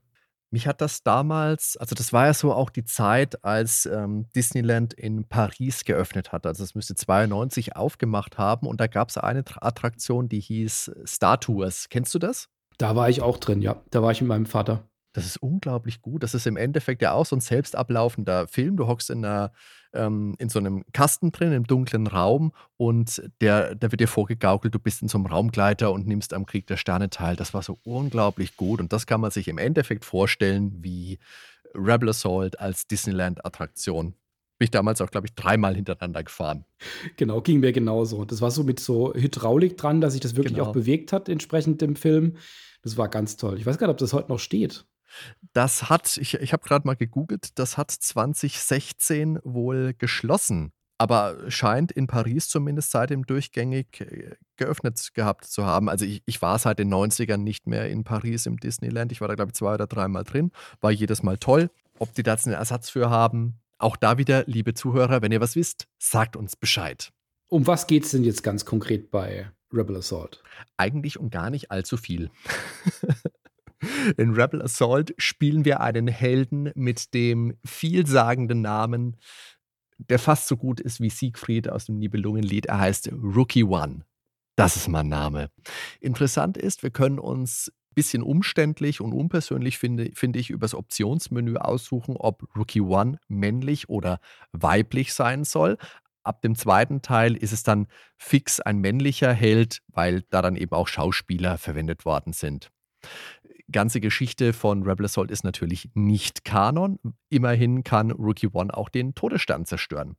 Mich hat das damals, also das war ja so auch die Zeit, als ähm, Disneyland in Paris geöffnet hat. Also es müsste 92 aufgemacht haben und da gab es eine Attraktion, die hieß Star Tours. Kennst du das? Da war ich auch drin, ja. Da war ich mit meinem Vater. Das ist unglaublich gut. Das ist im Endeffekt ja auch so ein selbst ablaufender Film. Du hockst in 'ner ähm, in so einem Kasten drin im dunklen Raum und der der wird dir vorgegaukelt, du bist in so einem Raumgleiter und nimmst am Krieg der Sterne teil. Das war so unglaublich gut und das kann man sich im Endeffekt vorstellen wie Rebel Assault als Disneyland-Attraktion. Bin ich damals auch, glaube ich, dreimal hintereinander gefahren. Genau, ging mir genauso. Das war so mit so Hydraulik dran, dass sich das wirklich auch genau. bewegt hat entsprechend dem Film. Das war ganz toll. Ich weiß gar nicht, ob das heute noch steht. Das hat, ich, ich habe gerade mal gegoogelt, das hat 2016 wohl geschlossen, aber scheint in Paris zumindest seitdem durchgängig äh, geöffnet gehabt zu haben. Also ich, ich war seit den 90ern nicht mehr in Paris im Disneyland. Ich war da, glaube ich, zwei oder dreimal drin. War jedes Mal toll. Ob die da jetzt einen Ersatz für haben, auch da wieder, liebe Zuhörer, wenn ihr was wisst, sagt uns Bescheid. Um was geht es denn jetzt ganz konkret bei Rebel Assault? Eigentlich um gar nicht allzu viel. [LAUGHS] In Rebel Assault spielen wir einen Helden mit dem vielsagenden Namen, der fast so gut ist wie Siegfried aus dem Nibelungenlied. Er heißt Rookie One. Das ist mein Name. Interessant ist, wir können uns ein bisschen umständlich und unpersönlich, finde, finde ich, übers Optionsmenü aussuchen, ob Rookie One männlich oder weiblich sein soll. Ab dem zweiten Teil ist es dann fix ein männlicher Held, weil da dann eben auch Schauspieler verwendet worden sind ganze Geschichte von Rebel Assault ist natürlich nicht Kanon. Immerhin kann Rookie One auch den Todesstern zerstören.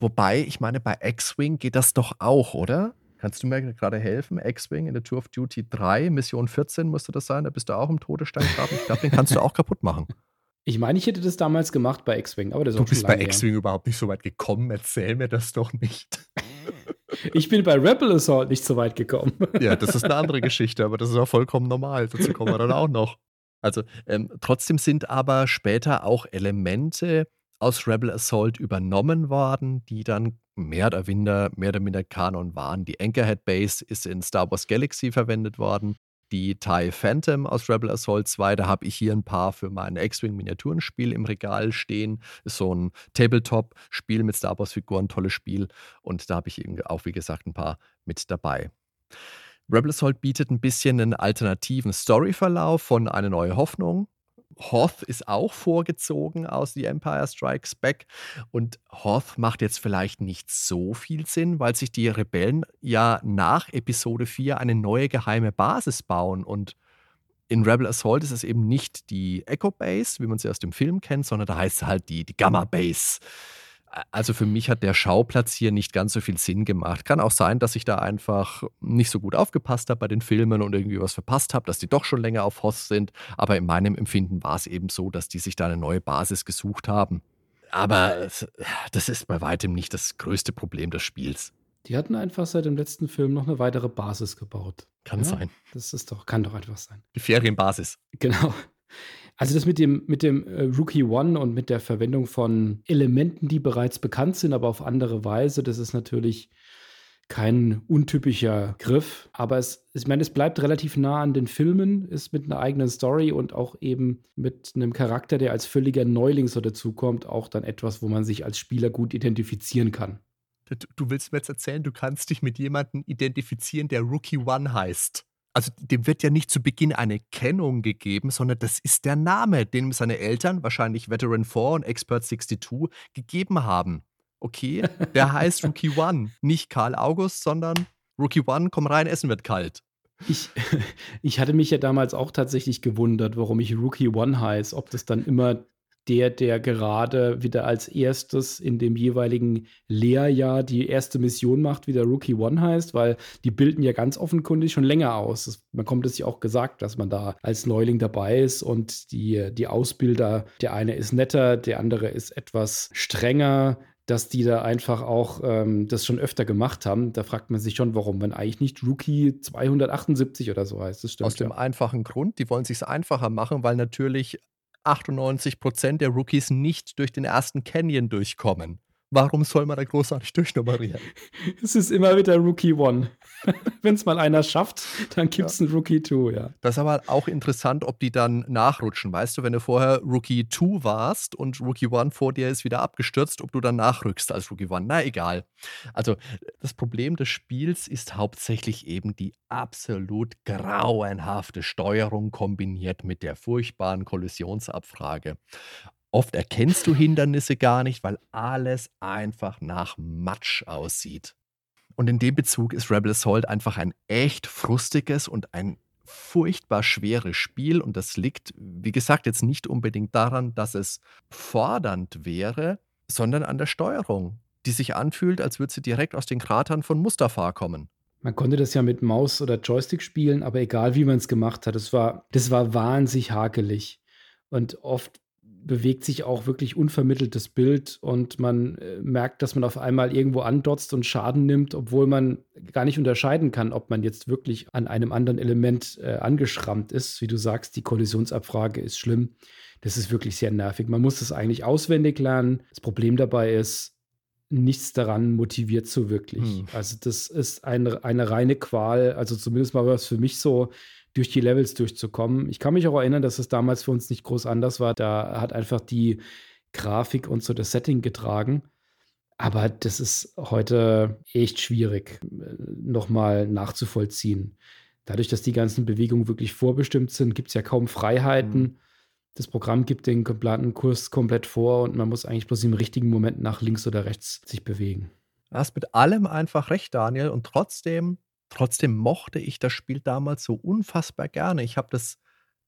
Wobei, ich meine, bei X-Wing geht das doch auch, oder? Kannst du mir gerade helfen? X-Wing in der Tour of Duty 3, Mission 14 müsste das sein. Da bist du auch im Todesstern gerade. Ich glaube, den kannst du auch kaputt machen. [LAUGHS] Ich meine, ich hätte das damals gemacht bei X-Wing, aber das ist Du bist bei X-Wing überhaupt nicht so weit gekommen. Erzähl mir das doch nicht. [LAUGHS] [LAUGHS] Ich bin bei Rebel Assault nicht so weit gekommen. Ja, das ist eine andere Geschichte, aber das ist auch vollkommen normal. Dazu kommen wir dann auch noch. Also ähm, trotzdem sind aber später auch Elemente aus Rebel Assault übernommen worden, die dann mehr oder minder, mehr oder minder Kanon waren. Die Anchorhead Base ist in Star Wars Galaxy verwendet worden die TIE Phantom aus Rebel Assault 2. Da habe ich hier ein paar für mein X-Wing-Miniaturenspiel im Regal stehen. Ist so ein Tabletop-Spiel mit Star Wars-Figuren, tolles Spiel. Und da habe ich auch, wie gesagt, ein paar mit dabei. Rebel Assault bietet ein bisschen einen alternativen Storyverlauf von Eine neue Hoffnung. Hoth ist auch vorgezogen aus The Empire Strikes Back. Und Hoth macht jetzt vielleicht nicht so viel Sinn, weil sich die Rebellen ja nach Episode 4 eine neue geheime Basis bauen. Und in Rebel Assault ist es eben nicht die Echo Base, wie man sie aus dem Film kennt, sondern da heißt es halt die, die Gamma Base. Also für mich hat der Schauplatz hier nicht ganz so viel Sinn gemacht. Kann auch sein, dass ich da einfach nicht so gut aufgepasst habe bei den Filmen und irgendwie was verpasst habe, dass die doch schon länger auf Hoss sind. Aber in meinem Empfinden war es eben so, dass die sich da eine neue Basis gesucht haben. Aber das ist bei weitem nicht das größte Problem des Spiels. Die hatten einfach seit dem letzten Film noch eine weitere Basis gebaut. Kann ja, sein. Das ist doch, kann doch einfach sein. Die Ferienbasis. Genau. Also das mit dem, mit dem äh, Rookie One und mit der Verwendung von Elementen, die bereits bekannt sind, aber auf andere Weise, das ist natürlich kein untypischer Griff. Aber es, ich meine, es bleibt relativ nah an den Filmen, ist mit einer eigenen Story und auch eben mit einem Charakter, der als völliger Neuling so dazukommt, auch dann etwas, wo man sich als Spieler gut identifizieren kann. Du willst mir jetzt erzählen, du kannst dich mit jemandem identifizieren, der Rookie One heißt also dem wird ja nicht zu Beginn eine Kennung gegeben, sondern das ist der Name, den ihm seine Eltern, wahrscheinlich Veteran 4 und Expert 62, gegeben haben. Okay, der [LAUGHS] heißt Rookie One, nicht Karl August, sondern Rookie One, komm rein, Essen wird kalt. Ich, [LAUGHS] ich hatte mich ja damals auch tatsächlich gewundert, warum ich Rookie One heiße, ob das dann immer der, der gerade wieder als erstes in dem jeweiligen Lehrjahr die erste Mission macht, wie der Rookie One heißt, weil die bilden ja ganz offenkundig schon länger aus. Das, man kommt es ja auch gesagt, dass man da als Neuling dabei ist und die, die Ausbilder, der eine ist netter, der andere ist etwas strenger, dass die da einfach auch ähm, das schon öfter gemacht haben. Da fragt man sich schon, warum man eigentlich nicht Rookie 278 oder so heißt. Das stimmt, Aus dem ja. einfachen Grund, die wollen es sich einfacher machen, weil natürlich 98 Prozent der Rookies nicht durch den ersten Canyon durchkommen. Warum soll man da großartig durchnummerieren? [LAUGHS] Es ist immer wieder Rookie One. [LAUGHS] Wenn es mal einer schafft, dann gibt es ja. einen Rookie 2, ja. Das ist aber auch interessant, ob die dann nachrutschen. Weißt du, wenn du vorher Rookie 2 warst und Rookie 1 vor dir ist wieder abgestürzt, ob du dann nachrückst als Rookie 1. Na egal. Also, das Problem des Spiels ist hauptsächlich eben die absolut grauenhafte Steuerung kombiniert mit der furchtbaren Kollisionsabfrage. Oft erkennst du Hindernisse gar nicht, weil alles einfach nach Matsch aussieht. Und in dem Bezug ist Rebel Assault einfach ein echt frustiges und ein furchtbar schweres Spiel. Und das liegt, wie gesagt, jetzt nicht unbedingt daran, dass es fordernd wäre, sondern an der Steuerung, die sich anfühlt, als würde sie direkt aus den Kratern von Mustafa kommen. Man konnte das ja mit Maus oder Joystick spielen, aber egal wie man es gemacht hat, das war, das war wahnsinnig hakelig. Und oft bewegt sich auch wirklich unvermitteltes Bild und man äh, merkt, dass man auf einmal irgendwo andotzt und Schaden nimmt, obwohl man gar nicht unterscheiden kann, ob man jetzt wirklich an einem anderen Element äh, angeschrammt ist. Wie du sagst, die Kollisionsabfrage ist schlimm. Das ist wirklich sehr nervig. Man muss das eigentlich auswendig lernen. Das Problem dabei ist, nichts daran motiviert so wirklich. Hm. Also das ist eine, eine reine Qual. Also zumindest mal was für mich so durch die Levels durchzukommen. Ich kann mich auch erinnern, dass es damals für uns nicht groß anders war. Da hat einfach die Grafik und so das Setting getragen. Aber das ist heute echt schwierig, nochmal nachzuvollziehen. Dadurch, dass die ganzen Bewegungen wirklich vorbestimmt sind, gibt es ja kaum Freiheiten. Mhm. Das Programm gibt den kompletten Kurs komplett vor und man muss eigentlich bloß im richtigen Moment nach links oder rechts sich bewegen. Du hast mit allem einfach recht, Daniel. Und trotzdem Trotzdem mochte ich das Spiel damals so unfassbar gerne. Ich habe das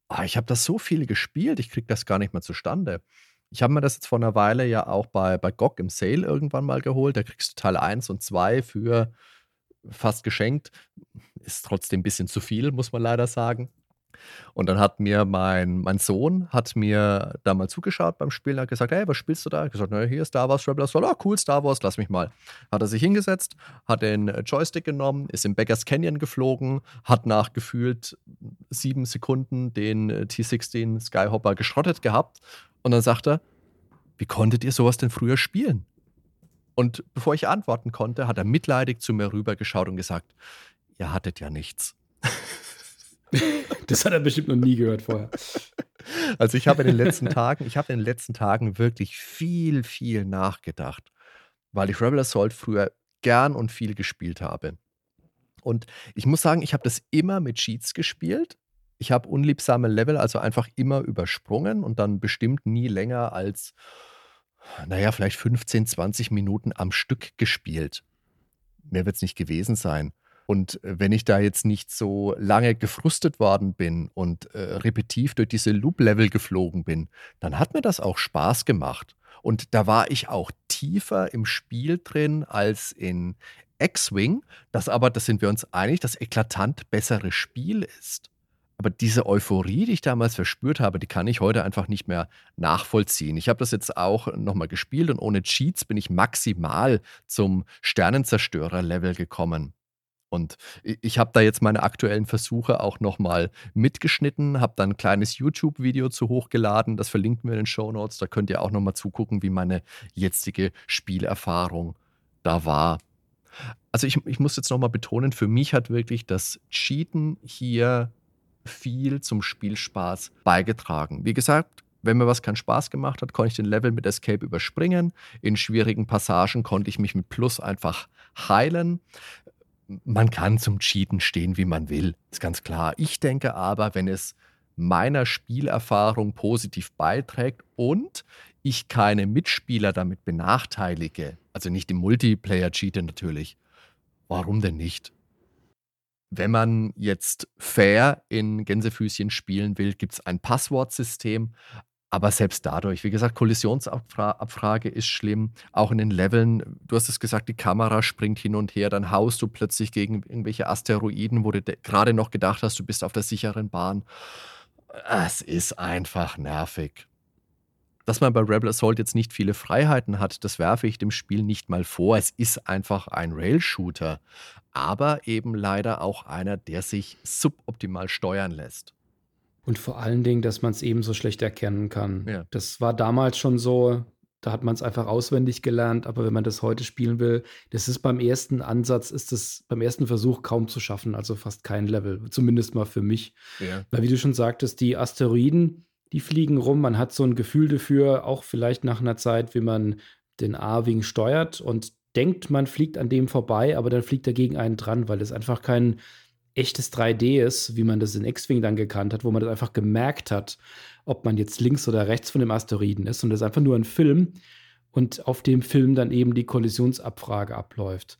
ah, ich habe das so viel gespielt, ich kriege das gar nicht mehr zustande. Ich habe mir das jetzt vor einer Weile ja auch bei bei GOG im Sale irgendwann mal geholt. Da kriegst du Teil 1 und 2 für fast geschenkt. Ist trotzdem ein bisschen zu viel, muss man leider sagen. Und dann hat mir mein, mein Sohn hat mir da mal zugeschaut beim Spielen, hat gesagt, hey, was spielst du da? Ich gesagt, naja, hier Star Wars Rebel Assault. Oh, cool, Star Wars, lass mich mal. Hat er sich hingesetzt, hat den Joystick genommen, ist im Beggars Canyon geflogen, hat nach gefühlt sieben Sekunden den T-16 Skyhopper geschrottet gehabt. Und dann sagt er, wie konntet ihr sowas denn früher spielen? Und bevor ich antworten konnte, hat er mitleidig zu mir rübergeschaut und gesagt, ihr hattet ja nichts. [LAUGHS] [LAUGHS] Das hat er bestimmt noch nie gehört vorher. Also ich habe in den letzten Tagen, ich habe in den letzten Tagen wirklich viel, viel nachgedacht, weil ich Rebel Assault früher gern und viel gespielt habe. Und ich muss sagen, ich habe das immer mit Cheats gespielt. Ich habe unliebsame Level also einfach immer übersprungen und dann bestimmt nie länger als, naja, vielleicht 15, 20 Minuten am Stück gespielt. Mehr wird es nicht gewesen sein. Und äh, wenn ich da jetzt nicht so lange gefrustet worden bin und äh, repetitiv durch diese Loop-Level geflogen bin, dann hat mir das auch Spaß gemacht. Und da war ich auch tiefer im Spiel drin als in X-Wing, das aber, das sind wir uns einig, das eklatant bessere Spiel ist. Aber diese Euphorie, die ich damals verspürt habe, die kann ich heute einfach nicht mehr nachvollziehen. Ich habe das jetzt auch nochmal gespielt und ohne Cheats bin ich maximal zum Sternenzerstörer-Level gekommen. Und ich habe da jetzt meine aktuellen Versuche auch nochmal mitgeschnitten, habe dann ein kleines YouTube-Video zu hochgeladen, das verlinken wir in den Show Notes. Da könnt ihr auch nochmal zugucken, wie meine jetzige Spielerfahrung da war. Also ich, ich muss jetzt nochmal betonen, für mich hat wirklich das Cheaten hier viel zum Spielspaß beigetragen. Wie gesagt, wenn mir was keinen Spaß gemacht hat, konnte ich den Level mit Escape überspringen. In schwierigen Passagen konnte ich mich mit Plus einfach heilen man kann zum Cheaten stehen, wie man will, ist ganz klar. Ich denke aber, wenn es meiner Spielerfahrung positiv beiträgt und ich keine Mitspieler damit benachteilige, also nicht im Multiplayer cheaten natürlich, warum denn nicht? Wenn man jetzt fair in Gänsefüßchen spielen will, gibt es ein Passwortsystem, aber selbst dadurch, wie gesagt, Kollisionsabfrage ist schlimm. Auch in den Leveln, du hast es gesagt, die Kamera springt hin und her, dann haust du plötzlich gegen irgendwelche Asteroiden, wo du gerade noch gedacht hast, du bist auf der sicheren Bahn. Es ist einfach nervig. Dass man bei Rebel Assault jetzt nicht viele Freiheiten hat, das werfe ich dem Spiel nicht mal vor. Es ist einfach ein Rail-Shooter, aber eben leider auch einer, der sich suboptimal steuern lässt. Und vor allen Dingen, dass man es eben so schlecht erkennen kann. Ja. Das war damals schon so, da hat man es einfach auswendig gelernt, aber wenn man das heute spielen will, das ist beim ersten Ansatz, ist es beim ersten Versuch kaum zu schaffen, also fast kein Level, zumindest mal für mich. Ja. Weil wie du schon sagtest, die Asteroiden, die fliegen rum, man hat so ein Gefühl dafür, auch vielleicht nach einer Zeit, wie man den A-Wing steuert und denkt, man fliegt an dem vorbei, aber dann fliegt er gegen einen dran, weil es einfach kein echtes 3D ist, wie man das in X-Wing dann gekannt hat, wo man das einfach gemerkt hat, ob man jetzt links oder rechts von dem Asteroiden ist. Und das ist einfach nur ein Film und auf dem Film dann eben die Kollisionsabfrage abläuft.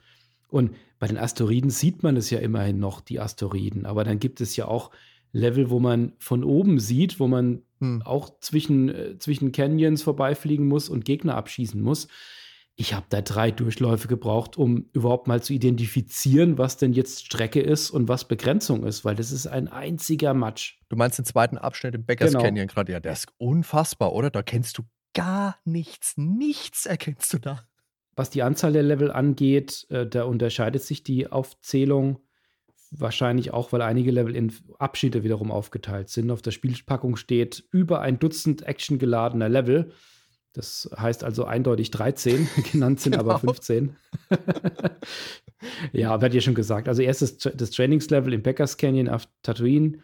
Und bei den Asteroiden sieht man es ja immerhin noch, die Asteroiden. Aber dann gibt es ja auch Level, wo man von oben sieht, wo man hm. auch zwischen, äh, zwischen Canyons vorbeifliegen muss und Gegner abschießen muss ich habe da drei Durchläufe gebraucht, um überhaupt mal zu identifizieren, was denn jetzt Strecke ist und was Begrenzung ist, weil das ist ein einziger Matsch. Du meinst den zweiten Abschnitt im Beckers genau. Canyon gerade? Ja, der ist unfassbar, oder? Da kennst du gar nichts. Nichts erkennst du da. Was die Anzahl der Level angeht, äh, da unterscheidet sich die Aufzählung wahrscheinlich auch, weil einige Level in Abschnitte wiederum aufgeteilt sind. Auf der Spielpackung steht über ein Dutzend actiongeladener Level. Das heißt also eindeutig 13, [LAUGHS] genannt sind genau. [LAUGHS] aber 15. ja, wird ja schon gesagt. Also erstes das Trainingslevel im Packers Canyon auf Tatooine.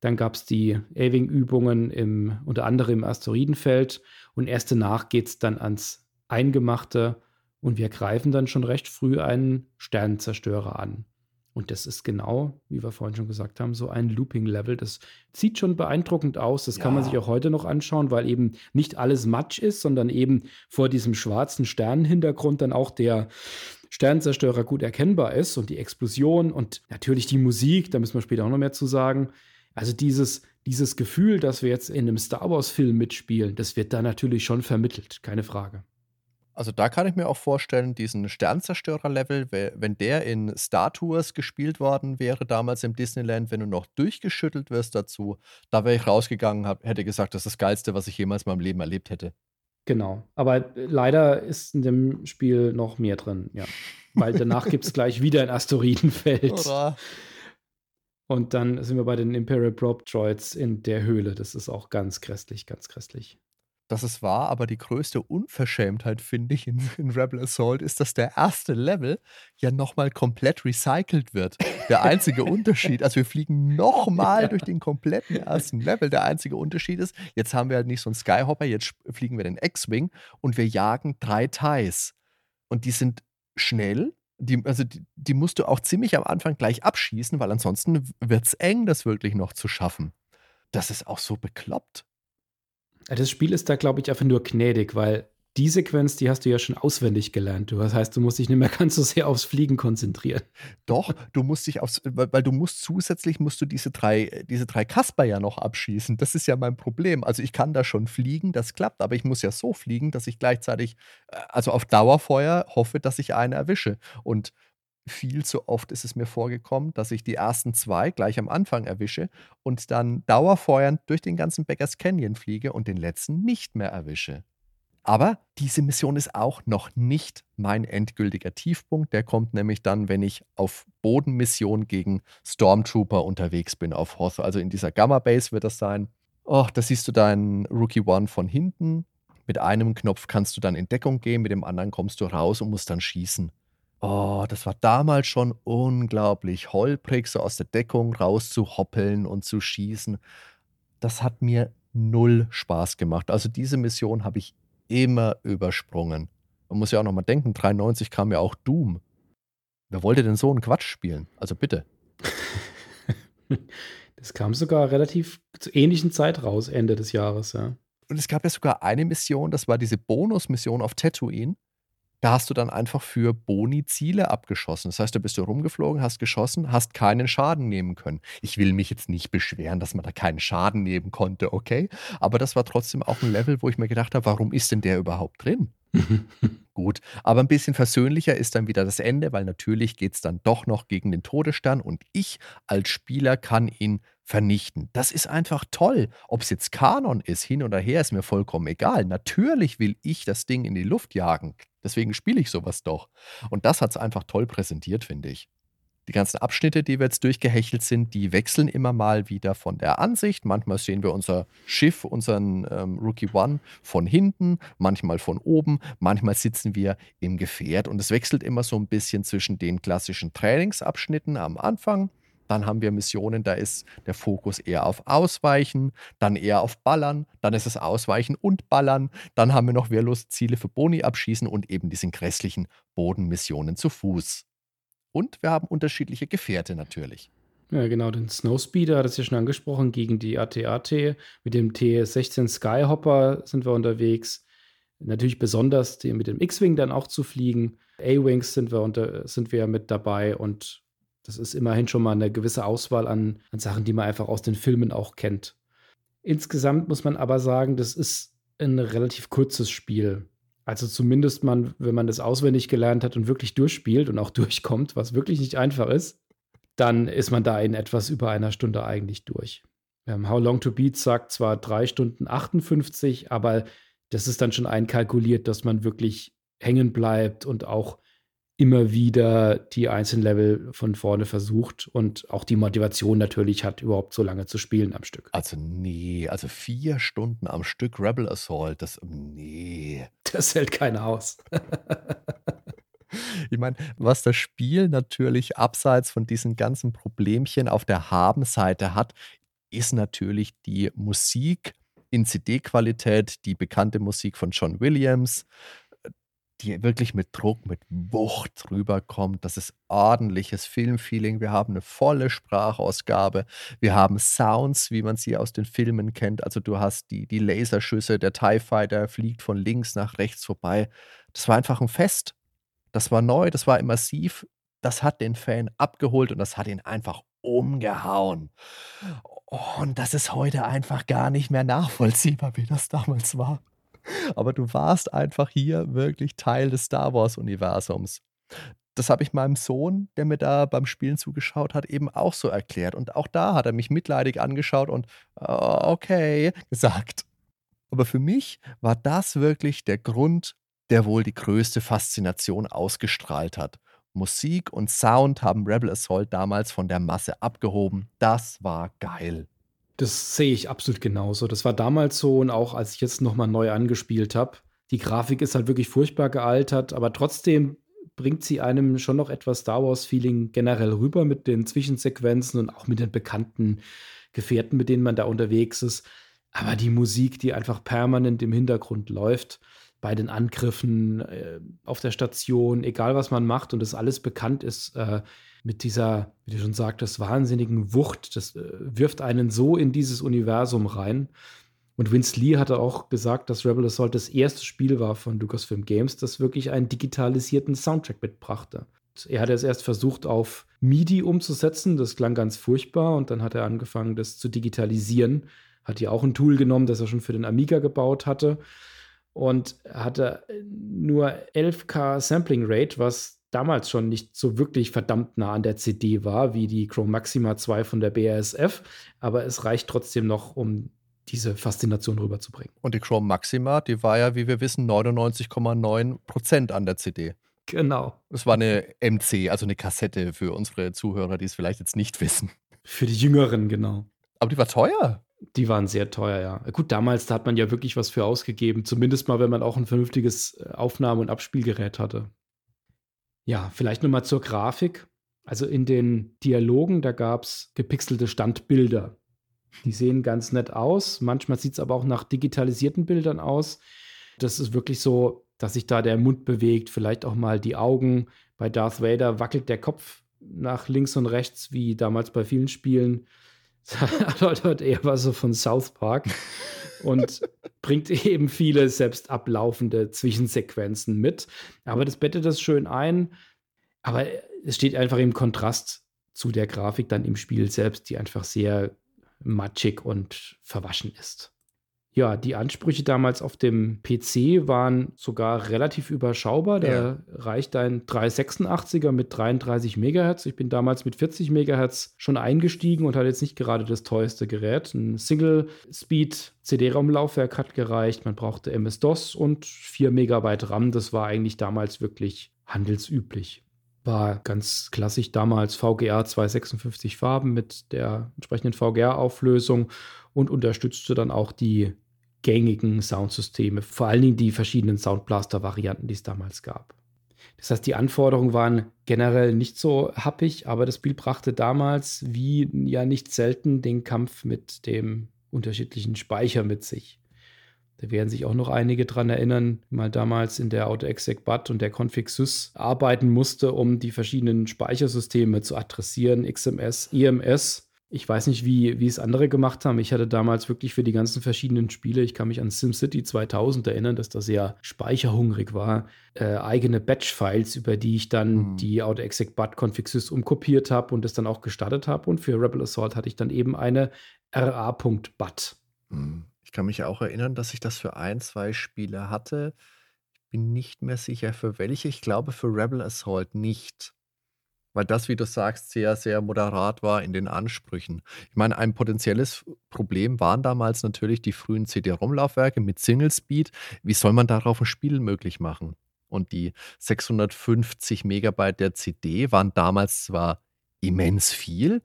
Dann gab es die Aving-Übungen unter anderem im Asteroidenfeld. Und erst danach geht es dann ans Eingemachte. Und wir greifen dann schon recht früh einen Sternenzerstörer an. Und das ist genau, wie wir vorhin schon gesagt haben, so ein Looping-Level. Das sieht schon beeindruckend aus. Das ja. kann man sich auch heute noch anschauen, weil eben nicht alles Matsch ist, sondern eben vor diesem schwarzen Sternenhintergrund dann auch der Sternenzerstörer gut erkennbar ist und die Explosion und natürlich die Musik, da müssen wir später auch noch mehr zu sagen. Also dieses, dieses Gefühl, dass wir jetzt in einem Star Wars-Film mitspielen, das wird da natürlich schon vermittelt, keine Frage. Also da kann ich mir auch vorstellen, diesen Sternzerstörer-Level, wenn der in Star Tours gespielt worden wäre, damals im Disneyland, wenn du noch durchgeschüttelt wirst dazu, da wäre ich rausgegangen, hab, hätte gesagt, das ist das Geilste, was ich jemals in meinem Leben erlebt hätte. Genau. Aber leider ist in dem Spiel noch mehr drin, ja. Weil danach [LAUGHS] gibt es gleich wieder ein Asteroidenfeld. Hurra. Und dann sind wir bei den Imperial Probe Droids in der Höhle. Das ist auch ganz grässlich, ganz grässlich dass es war, aber die größte Unverschämtheit, finde ich, in, in, Rebel Assault ist, dass der erste Level ja nochmal komplett recycelt wird. Der einzige [LAUGHS] Unterschied, also wir fliegen nochmal ja. durch den kompletten ersten Level. Der einzige Unterschied ist, jetzt haben wir halt nicht so einen Skyhopper, jetzt fliegen wir den X-Wing und wir jagen drei Ties. Und die sind schnell, die, also die, die musst du auch ziemlich am Anfang gleich abschießen, weil ansonsten wird es eng, das wirklich noch zu schaffen. Das ist auch so bekloppt. Das Spiel ist da, glaube ich, einfach nur gnädig, weil die Sequenz, die hast du ja schon auswendig gelernt. Das heißt, du musst dich nicht mehr [LAUGHS] ganz so sehr aufs Fliegen konzentrieren. Doch, du musst dich aufs, weil, weil, du musst zusätzlich musst du diese drei, diese drei Kasper ja noch abschießen. Das ist ja mein Problem. Also ich kann da schon fliegen, das klappt, aber ich muss ja so fliegen, dass ich gleichzeitig, äh, also auf Dauerfeuer hoffe, dass ich eine erwische. Und viel zu oft ist es mir vorgekommen, dass ich die ersten zwei gleich am Anfang erwische und dann dauerfeuernd durch den ganzen Beckers Canyon fliege und den letzten nicht mehr erwische. Aber diese Mission ist auch noch nicht mein endgültiger Tiefpunkt. Der kommt nämlich dann, wenn ich auf Bodenmission gegen Stormtrooper unterwegs bin auf Hoth. Also in dieser Gamma Base wird das sein. Oh, da siehst du deinen Rookie One von hinten. Mit einem Knopf kannst du dann in Deckung gehen, mit dem anderen kommst du raus und musst dann schießen. Oh, das war damals schon unglaublich holprig, so aus der Deckung raus zu hoppeln und zu schießen. Das hat mir null Spaß gemacht. Also diese Mission habe ich immer übersprungen. Man muss ja auch noch mal denken, 93 kam ja auch Doom. Wer wollte denn so einen Quatsch spielen? Also bitte. [LAUGHS] Das kam sogar relativ zur ähnlichen Zeit raus, Ende des Jahres, ja. Und es gab ja sogar eine Mission, das war diese Bonusmission auf Tatooine. Da hast du dann einfach für Boni Ziele abgeschossen. Das heißt, da bist du rumgeflogen, hast geschossen, hast keinen Schaden nehmen können. Ich will mich jetzt nicht beschweren, dass man da keinen Schaden nehmen konnte, okay? Aber das war trotzdem auch ein Level, wo ich mir gedacht habe, warum ist denn der überhaupt drin? [LAUGHS] Gut, aber ein bisschen versöhnlicher ist dann wieder das Ende, weil natürlich geht es dann doch noch gegen den Todesstern und ich als Spieler kann ihn vernichten. Das ist einfach toll. Ob es jetzt Kanon ist, hin oder her, ist mir vollkommen egal. Natürlich will ich das Ding in die Luft jagen. Deswegen spiele ich sowas doch. Und das hat es einfach toll präsentiert, finde ich. Die ganzen Abschnitte, die wir jetzt durchgehechelt sind, die wechseln immer mal wieder von der Ansicht. Manchmal sehen wir unser Schiff, unseren ähm, Rookie One von hinten, manchmal von oben, manchmal sitzen wir im Gefährt. Und es wechselt immer so ein bisschen zwischen den klassischen Trainingsabschnitten am Anfang dann haben wir Missionen, da ist der Fokus eher auf Ausweichen, dann eher auf Ballern, dann ist es Ausweichen und Ballern. Dann haben wir noch wehrlose Ziele für Boni abschießen und eben diesen grässlichen Bodenmissionen zu Fuß. Und wir haben unterschiedliche Gefährte natürlich. Ja, genau, den Snowspeeder, das ist ja schon angesprochen, gegen die AT-AT. Mit dem T-16 Skyhopper sind wir unterwegs. Natürlich besonders mit dem X-Wing dann auch zu fliegen. A-Wings sind sind wir mit dabei und das ist immerhin schon mal eine gewisse Auswahl an, an Sachen, die man einfach aus den Filmen auch kennt. Insgesamt muss man aber sagen, das ist ein relativ kurzes Spiel. Also zumindest man, wenn man das auswendig gelernt hat und wirklich durchspielt und auch [LAUGHS] durchkommt, was wirklich nicht einfach ist, dann ist man da in etwas über einer Stunde eigentlich durch. Ähm, How Long to Beat sagt zwar 3 Stunden 58, aber das ist dann schon einkalkuliert, dass man wirklich hängen bleibt und auch immer wieder die einzelnen Level von vorne versucht und auch die Motivation natürlich hat, überhaupt so lange zu spielen am Stück. Also nee, also vier Stunden am Stück Rebel Assault, das nee. Das hält keiner aus. [LAUGHS] ich meine, was das Spiel natürlich abseits von diesen ganzen Problemchen auf der Habenseite hat, ist natürlich die Musik in CD-Qualität, die bekannte Musik von John Williams, die wirklich mit Druck, mit Wucht rüberkommt. Das ist ordentliches Filmfeeling. Wir haben eine volle Sprachausgabe. Wir haben Sounds, wie man sie aus den Filmen kennt. Also du hast die, die Laserschüsse, der TIE Fighter fliegt von links nach rechts vorbei. Das war einfach ein Fest. Das war neu, das war immersiv. Das hat den Fan abgeholt und das hat ihn einfach umgehauen. Und das ist heute einfach gar nicht mehr nachvollziehbar, wie das damals war. Aber du warst einfach hier wirklich Teil des Star Wars-Universums. Das habe ich meinem Sohn, der mir da beim Spielen zugeschaut hat, eben auch so erklärt. Und auch da hat er mich mitleidig angeschaut und oh, okay gesagt. Aber für mich war das wirklich der Grund, der wohl die größte Faszination ausgestrahlt hat. Musik und Sound haben Rebel Assault damals von der Masse abgehoben. Das war geil. Das sehe ich absolut genauso. Das war damals so und auch als ich jetzt nochmal neu angespielt habe. Die Grafik ist halt wirklich furchtbar gealtert, aber trotzdem bringt sie einem schon noch etwas Star Wars-Feeling generell rüber mit den Zwischensequenzen und auch mit den bekannten Gefährten, mit denen man da unterwegs ist. Aber die Musik, die einfach permanent im Hintergrund läuft, bei den Angriffen äh, auf der Station, egal was man macht und das alles bekannt ist, äh, mit dieser, wie du schon sagtest, wahnsinnigen Wucht. Das äh, wirft einen so in dieses Universum rein. Und Vince Lee hatte auch gesagt, dass Rebel Assault das erste Spiel war von Lucasfilm Games, das wirklich einen digitalisierten Soundtrack mitbrachte. Er hatte es erst versucht, auf MIDI umzusetzen. Das klang ganz furchtbar. Und dann hat er angefangen, das zu digitalisieren. Hat ja auch ein Tool genommen, das er schon für den Amiga gebaut hatte. Und hatte nur 11K Sampling Rate, was damals schon nicht so wirklich verdammt nah an der CD war, wie die Chrome Maxima 2 von der BASF. Aber es reicht trotzdem noch, um diese Faszination rüberzubringen. Und die Chrome Maxima, die war ja, wie wir wissen, 99,9 Prozent an der CD. Genau. Es war eine MC, also eine Kassette für unsere Zuhörer, die es vielleicht jetzt nicht wissen. Für die Jüngeren, genau. Aber die war teuer. Die waren sehr teuer, ja. Gut, damals da hat man ja wirklich was für ausgegeben. Zumindest mal, wenn man auch ein vernünftiges äh, Aufnahme- und Abspielgerät hatte. Ja, vielleicht nochmal zur Grafik. Also in den Dialogen, da gab es gepixelte Standbilder. Die sehen ganz nett aus. Manchmal sieht es aber auch nach digitalisierten Bildern aus. Das ist wirklich so, dass sich da der Mund bewegt, vielleicht auch mal die Augen. Bei Darth Vader wackelt der Kopf nach links und rechts, wie damals bei vielen Spielen. Arnold hat eher was so von South Park und bringt eben viele selbst ablaufende Zwischensequenzen mit. Aber das bettet das schön ein. Aber es steht einfach im Kontrast zu der Grafik dann im Spiel selbst, die einfach sehr matschig und verwaschen ist. Ja, die Ansprüche damals auf dem PC waren sogar relativ überschaubar. Da ja. reicht ein 386er mit 33 MHz. Ich bin damals mit 40 MHz schon eingestiegen und hatte jetzt nicht gerade das teuerste Gerät. Ein Single-Speed CD-ROM-Laufwerk hat gereicht. Man brauchte MS-DOS und 4 MB RAM. Das war eigentlich damals wirklich handelsüblich war ganz klassisch damals VGA 256 Farben mit der entsprechenden VGA-Auflösung und unterstützte dann auch die gängigen Soundsysteme, vor allen Dingen die verschiedenen Soundblaster-Varianten, die es damals gab. Das heißt, die Anforderungen waren generell nicht so happig, aber das Spiel brachte damals, wie ja nicht selten, den Kampf mit dem unterschiedlichen Speicher mit sich. Da werden sich auch noch einige dran erinnern, man damals in der AutoExec-BAT und der Config-Sys arbeiten musste, um die verschiedenen Speichersysteme zu adressieren, XMS, EMS. Ich weiß nicht, wie, wie es andere gemacht haben. Ich hatte damals wirklich für die ganzen verschiedenen Spiele, ich kann mich an SimCity 2000 erinnern, dass das sehr speicherhungrig war, äh, eigene Batch-Files, über die ich dann mhm. die AutoExec-BAT Config-Sys umkopiert habe und das dann auch gestartet habe. Und für Rebel Assault hatte ich dann eben eine RA.BAT. Mhm. Ich kann mich auch erinnern, dass ich das für ein, zwei Spiele hatte. Ich bin nicht mehr sicher, für welche. Ich glaube, für Rebel Assault nicht. Weil das, wie du sagst, sehr, sehr moderat war in den Ansprüchen. Ich meine, ein potenzielles Problem waren damals natürlich die frühen CD-ROM-Laufwerke mit Single Speed. Wie soll man darauf ein Spiel möglich machen? Und die 650 Megabyte der CD waren damals zwar immens viel,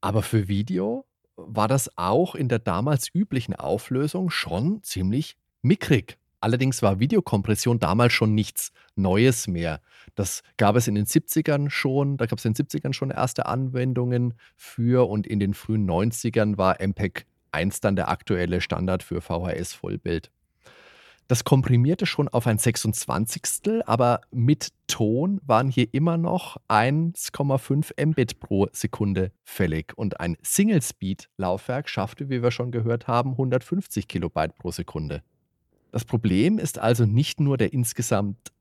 aber für Video war das auch in der damals üblichen Auflösung schon ziemlich mickrig. Allerdings war Videokompression damals schon nichts Neues mehr. Das gab es in den 70ern schon, da gab es in den 70ern schon erste Anwendungen für und in den frühen 90ern war MPEG 1 dann der aktuelle Standard für VHS-Vollbild. Das komprimierte schon auf ein 26. aber mit Ton waren hier immer noch 1,5 Mbit pro Sekunde fällig und ein Single-Speed-Laufwerk schaffte, wie wir schon gehört haben, 150 Kilobyte pro Sekunde. Das Problem ist also nicht nur der insgesamt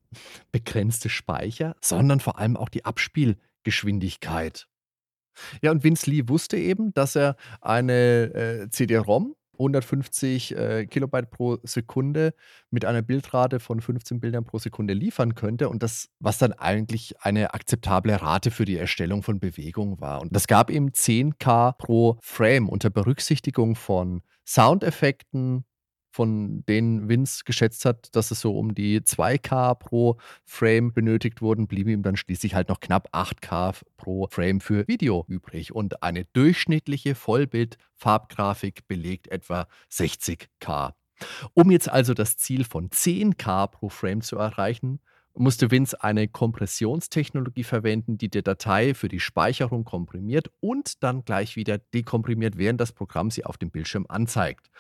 begrenzte Speicher, sondern vor allem auch die Abspielgeschwindigkeit. Ja, und Vince Lee wusste eben, dass er eine äh, CD-ROM 150 äh, Kilobyte pro Sekunde mit einer Bildrate von 15 Bildern pro Sekunde liefern könnte und das, was dann eigentlich eine akzeptable Rate für die Erstellung von Bewegung war. Und das gab ihm 10K pro Frame unter Berücksichtigung von Soundeffekten, von denen Vince geschätzt hat, dass es so um die 2K pro Frame benötigt wurden, blieben ihm dann schließlich halt noch knapp 8K pro Frame für Video übrig. Und eine durchschnittliche Vollbild-Farbgrafik belegt etwa 60K. Um jetzt also das Ziel von 10K pro Frame zu erreichen, musste Vince eine Kompressionstechnologie verwenden, die die Datei für die Speicherung komprimiert und dann gleich wieder dekomprimiert, während das Programm sie auf dem Bildschirm anzeigt.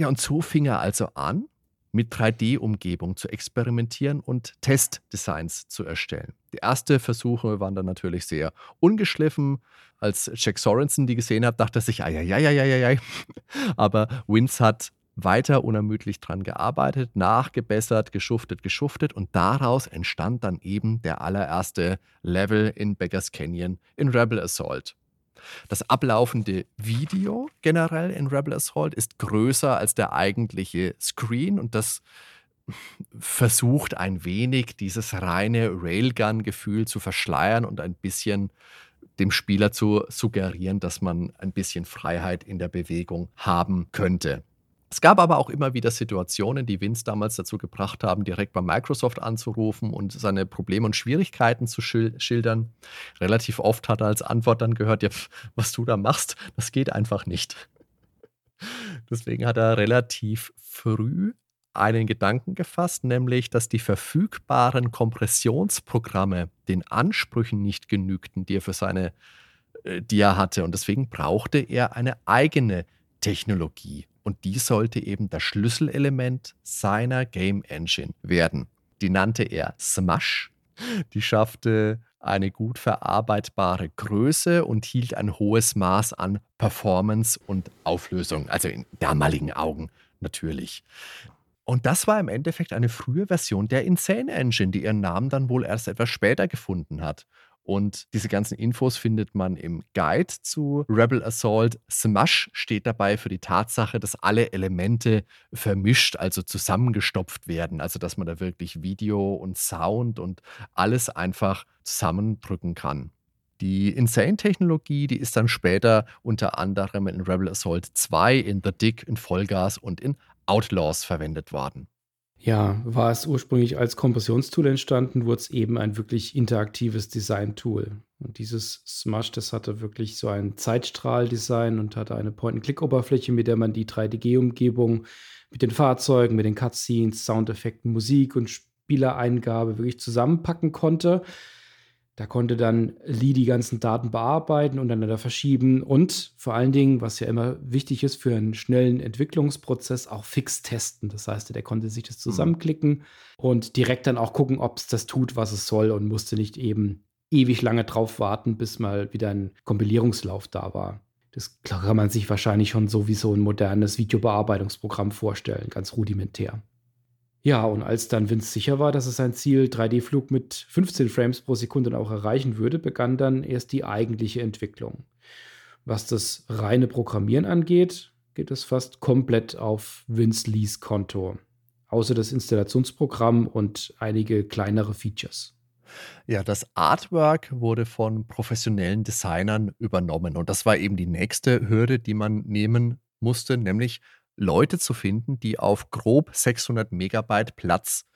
Ja, und so fing er also an, mit 3D-Umgebung zu experimentieren und Testdesigns zu erstellen. Die ersten Versuche waren dann natürlich sehr ungeschliffen. Als Jack Sorensen die gesehen hat, dachte er sich, ja. [LAUGHS] Aber Vince hat weiter unermüdlich dran gearbeitet, nachgebessert, geschuftet, geschuftet und daraus entstand dann eben der allererste Level in Beggars Canyon in Rebel Assault. Das ablaufende Video generell in Rebel Assault ist größer als der eigentliche Screen und das versucht ein wenig dieses reine Railgun-Gefühl zu verschleiern und ein bisschen dem Spieler zu suggerieren, dass man ein bisschen Freiheit in der Bewegung haben könnte. Es gab aber auch immer wieder Situationen, die Vince damals dazu gebracht haben, direkt bei Microsoft anzurufen und seine Probleme und Schwierigkeiten zu schildern. Relativ oft hat er als Antwort dann gehört, ja, was du da machst, das geht einfach nicht. Deswegen hat er relativ früh einen Gedanken gefasst, nämlich, dass die verfügbaren Kompressionsprogramme den Ansprüchen nicht genügten, die er für seine, äh, die er hatte. Und deswegen brauchte er eine eigene Technologie. Und die sollte eben das Schlüsselelement seiner Game Engine werden. Die nannte er Smash. Die schaffte eine gut verarbeitbare Größe und hielt ein hohes Maß an Performance und Auflösung, also in damaligen Augen natürlich. Und das war im Endeffekt eine frühe Version der Insane Engine, die ihren Namen dann wohl erst etwas später gefunden hat. Und diese ganzen Infos findet man im Guide zu Rebel Assault. Smash steht dabei für die Tatsache, dass alle Elemente vermischt, also zusammengestopft werden. Also dass man da wirklich Video und Sound und alles einfach zusammendrücken kann. Die Insane-Technologie, die ist dann später unter anderem in Rebel Assault 2, in The Dick, in Vollgas und in Outlaws verwendet worden. Ja, war es ursprünglich als Kompressionstool entstanden, wurde es eben ein wirklich interaktives Design-Tool. Und dieses Smash, das hatte wirklich so ein Zeitstrahl-Design und hatte eine Point-and-Click-Oberfläche, mit der man die 3D-Umgebung mit den Fahrzeugen, mit den Cutscenes, Soundeffekten, Musik und Spielereingabe wirklich zusammenpacken konnte. Da konnte dann Lee die ganzen Daten bearbeiten und dann verschieben und vor allen Dingen, was ja immer wichtig ist für einen schnellen Entwicklungsprozess, auch fix testen. Das heißt, der konnte sich das mhm. zusammenklicken mhm. und direkt dann auch gucken, ob es das tut, was es soll und musste nicht eben ewig lange drauf warten, bis mal wieder ein Kompilierungslauf da war. Das kann man sich wahrscheinlich schon so wie so ein modernes Videobearbeitungsprogramm vorstellen, ganz rudimentär. Ja, und als dann Vince sicher war, dass er sein Ziel 3D-Flug mit 15 Frames pro Sekunde auch erreichen würde, begann dann erst die eigentliche Entwicklung. Was das reine Programmieren angeht, geht es fast komplett auf Vince Lees Konto. Außer das Installationsprogramm und einige kleinere Features. Ja, das Artwork wurde von professionellen Designern übernommen. Und das war eben die nächste Hürde, die man nehmen musste, nämlich Leute zu finden, die auf grob 600 Megabyte Platz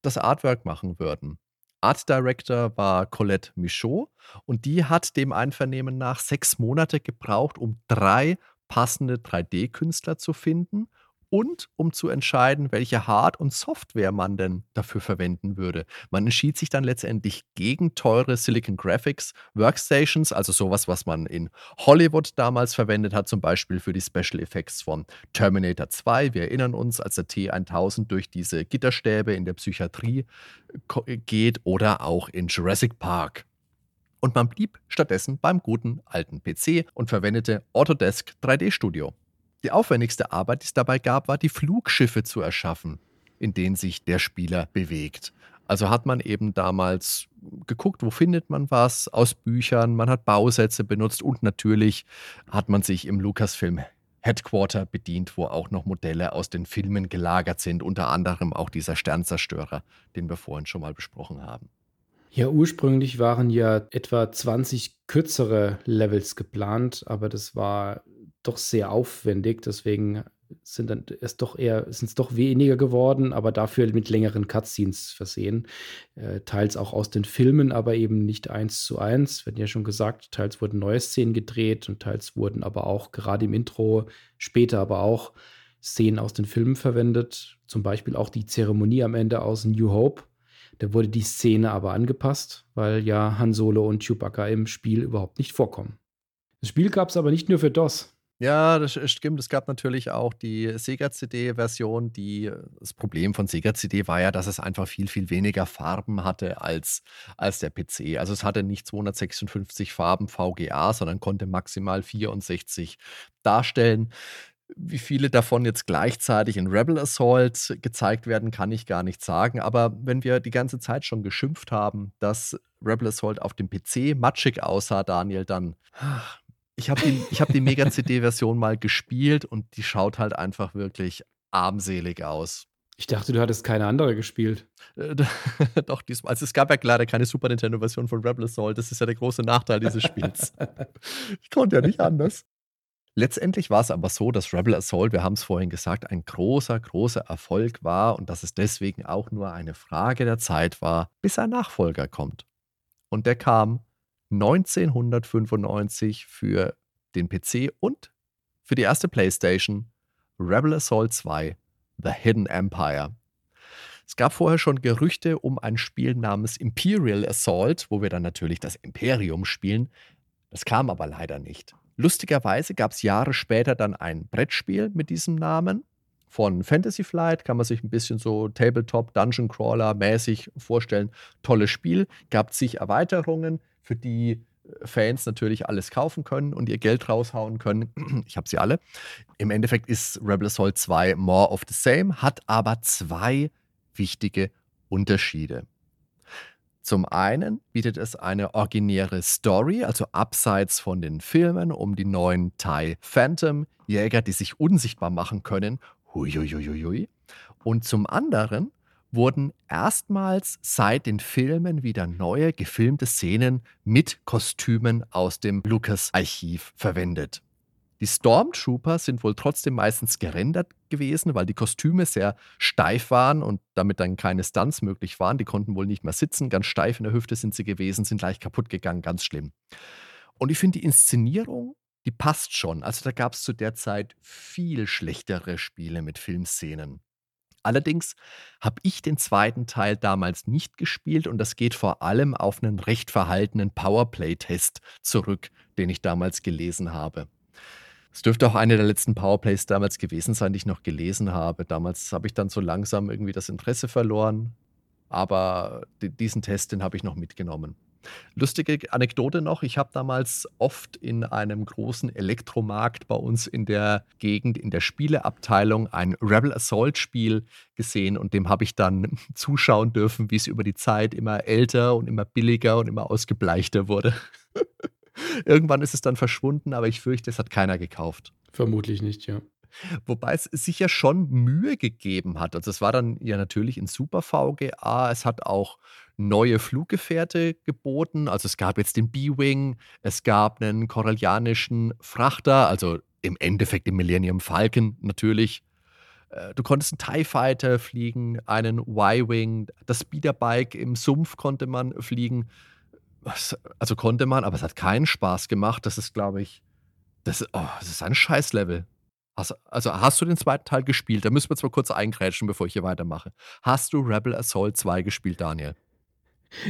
das Artwork machen würden. Art Director war Colette Michaud und die hat dem Einvernehmen nach sechs Monate gebraucht, um drei passende 3D-Künstler zu finden und um zu entscheiden, welche Hard- und Software man denn dafür verwenden würde. Man entschied sich dann letztendlich gegen teure Silicon Graphics Workstations, also sowas, was man in Hollywood damals verwendet hat, zum Beispiel für die Special Effects von Terminator 2. Wir erinnern uns, als der T1000 durch diese Gitterstäbe in der Psychiatrie geht oder auch in Jurassic Park. Und man blieb stattdessen beim guten alten PC und verwendete Autodesk 3D Studio. Die aufwendigste Arbeit, die es dabei gab, war die Flugschiffe zu erschaffen, in denen sich der Spieler bewegt. Also hat man eben damals geguckt, wo findet man was aus Büchern, man hat Bausätze benutzt und natürlich hat man sich im Lucasfilm Headquarter bedient, wo auch noch Modelle aus den Filmen gelagert sind, unter anderem auch dieser Sternzerstörer, den wir vorhin schon mal besprochen haben. Ja, ursprünglich waren ja etwa 20 kürzere Levels geplant, aber das war doch sehr aufwendig. Deswegen sind dann es doch eher, sind es doch weniger geworden, aber dafür mit längeren Cutscenes versehen. Äh, teils auch aus den Filmen, aber eben nicht eins zu eins. Werden ja schon gesagt, teils wurden neue Szenen gedreht und teils wurden aber auch gerade im Intro, später aber auch Szenen aus den Filmen verwendet. Zum Beispiel auch die Zeremonie am Ende aus New Hope. Da wurde die Szene aber angepasst, weil ja Han Solo und Chewbacca im Spiel überhaupt nicht vorkommen. Das Spiel gab es aber nicht nur für DOS. Ja, das stimmt. Es gab natürlich auch die Sega-CD-Version, die das Problem von Sega-CD war ja, dass es einfach viel, viel weniger Farben hatte als als der PC. Also, es hatte nicht 256 Farben VGA, sondern konnte maximal 64 darstellen. Wie viele davon jetzt gleichzeitig in Rebel Assault gezeigt werden, kann ich gar nicht sagen. Aber wenn wir die ganze Zeit schon geschimpft haben, dass Rebel Assault auf dem PC matschig aussah, Daniel, dann ich habe die, ich hab die Mega-CD-Version mal gespielt und die schaut halt einfach wirklich armselig aus. Ich dachte, du hattest keine andere gespielt. Äh, [LAUGHS] doch, diesmal. Also es gab ja leider keine Super Nintendo-Version von Rebel Assault. Das ist ja der große Nachteil dieses Spiels. [LAUGHS] ich konnte ja nicht anders. Letztendlich war es aber so, dass Rebel Assault, wir haben es vorhin gesagt, ein großer, großer Erfolg war und dass es deswegen auch nur eine Frage der Zeit war, bis ein Nachfolger kommt. Und der kam 1995 für den PC und für die erste PlayStation Rebel Assault 2 The Hidden Empire. Es gab vorher schon Gerüchte um ein Spiel namens Imperial Assault, wo wir dann natürlich das Imperium spielen. Das kam aber leider nicht. Lustigerweise gab es Jahre später dann ein Brettspiel mit diesem Namen. Von Fantasy Flight kann man sich ein bisschen so Tabletop, Dungeon Crawler mäßig vorstellen. Tolles Spiel, gab sich Erweiterungen, für die äh, Fans natürlich alles kaufen können und ihr Geld raushauen können. [CLEARS THROAT] Ich habe sie alle. Im Endeffekt ist Rebel Assault 2 more of the same, hat aber zwei wichtige Unterschiede. Zum einen bietet es eine originäre Story, also abseits von den Filmen um die neuen TIE Phantom Jäger, die sich unsichtbar machen können. Huiuiuiui. Und zum anderen wurden erstmals seit den Filmen wieder neue gefilmte Szenen mit Kostümen aus dem Lucas-Archiv verwendet. Die Stormtrooper sind wohl trotzdem meistens gerendert gewesen, weil die Kostüme sehr steif waren und damit dann keine Stunts möglich waren. Die konnten wohl nicht mehr sitzen, ganz steif in der Hüfte sind sie gewesen, sind leicht kaputt gegangen, ganz schlimm. Und ich finde die Inszenierung, die passt schon. Also da gab es zu der Zeit viel schlechtere Spiele mit Filmszenen. Allerdings habe ich den zweiten Teil damals nicht gespielt und das geht vor allem auf einen recht verhaltenen Powerplay-Test zurück, den ich damals gelesen habe. Es dürfte auch eine der letzten Powerplays damals gewesen sein, die ich noch gelesen habe. Damals habe ich dann so langsam irgendwie das Interesse verloren, aber diesen Test, den habe ich noch mitgenommen. Lustige Anekdote noch, ich habe damals oft in einem großen Elektromarkt bei uns in der Gegend, in der Spieleabteilung, ein Rebel Assault Spiel gesehen und dem habe ich dann [LAUGHS] zuschauen dürfen, wie es über die Zeit immer älter und immer billiger und immer ausgebleichter wurde. [LAUGHS] Irgendwann ist es dann verschwunden, aber ich fürchte, es hat keiner gekauft. Vermutlich nicht, ja. Wobei es sich ja schon Mühe gegeben hat. Also es war dann ja natürlich in Super VGA. Es hat auch neue Fluggefährte geboten. Also es gab jetzt den B-Wing, es gab einen korallianischen Frachter, also im Endeffekt den Millennium Falcon natürlich. Äh, du konntest einen TIE Fighter fliegen, einen Y-Wing, das Speederbike im Sumpf konnte man fliegen. Also konnte man, aber es hat keinen Spaß gemacht. Das ist, glaube ich, das, oh, das ist ein Scheißlevel. Also, also hast du den zweiten Teil gespielt? Da müssen wir zwar kurz eingrätschen, bevor ich hier weitermache. Hast du Rebel Assault 2 gespielt, Daniel?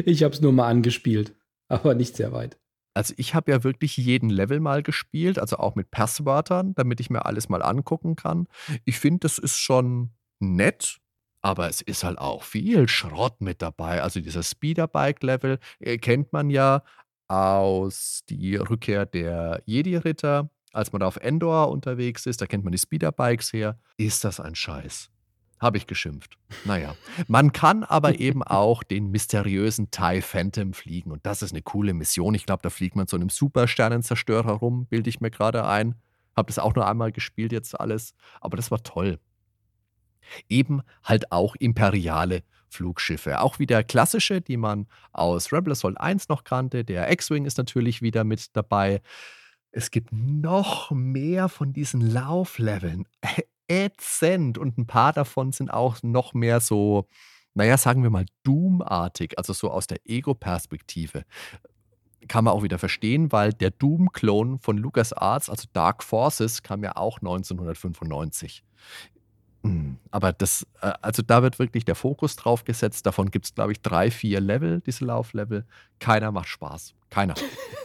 Ich habe es nur mal angespielt, aber nicht sehr weit. Also ich habe ja wirklich jeden Level mal gespielt, also auch mit Passwörtern, damit ich mir alles mal angucken kann. Ich finde, das ist schon nett, aber es ist halt auch viel Schrott mit dabei. Also dieser Speederbike-Level äh, kennt man ja aus die Rückkehr der Jedi-Ritter als man da auf Endor unterwegs ist, da kennt man die Speederbikes her, ist das ein Scheiß. Habe ich geschimpft. Naja. Man kann aber [LAUGHS] eben auch den mysteriösen TIE Phantom fliegen. Und das ist eine coole Mission. Ich glaube, da fliegt man so einem Supersternenzerstörer rum, bilde ich mir gerade ein. Habe das auch nur einmal gespielt, jetzt alles. Aber das war toll. Eben halt auch imperiale Flugschiffe. Auch wieder klassische, die man aus Rebel Assault 1 noch kannte. Der X-Wing ist natürlich wieder mit dabei. Es gibt noch mehr von diesen Laufleveln. Ätzend. Und ein paar davon sind auch noch mehr so, naja, sagen wir mal, Doom-artig, also so aus der Ego-Perspektive. Kann man auch wieder verstehen, weil der Doom-Klon von LucasArts, also Dark Forces, kam ja auch 1995. Hm, aber das, äh, also da wird wirklich der Fokus drauf gesetzt. Davon gibt es, glaube ich, drei, vier Level, diese Lauflevel. Keiner macht Spaß. Keiner.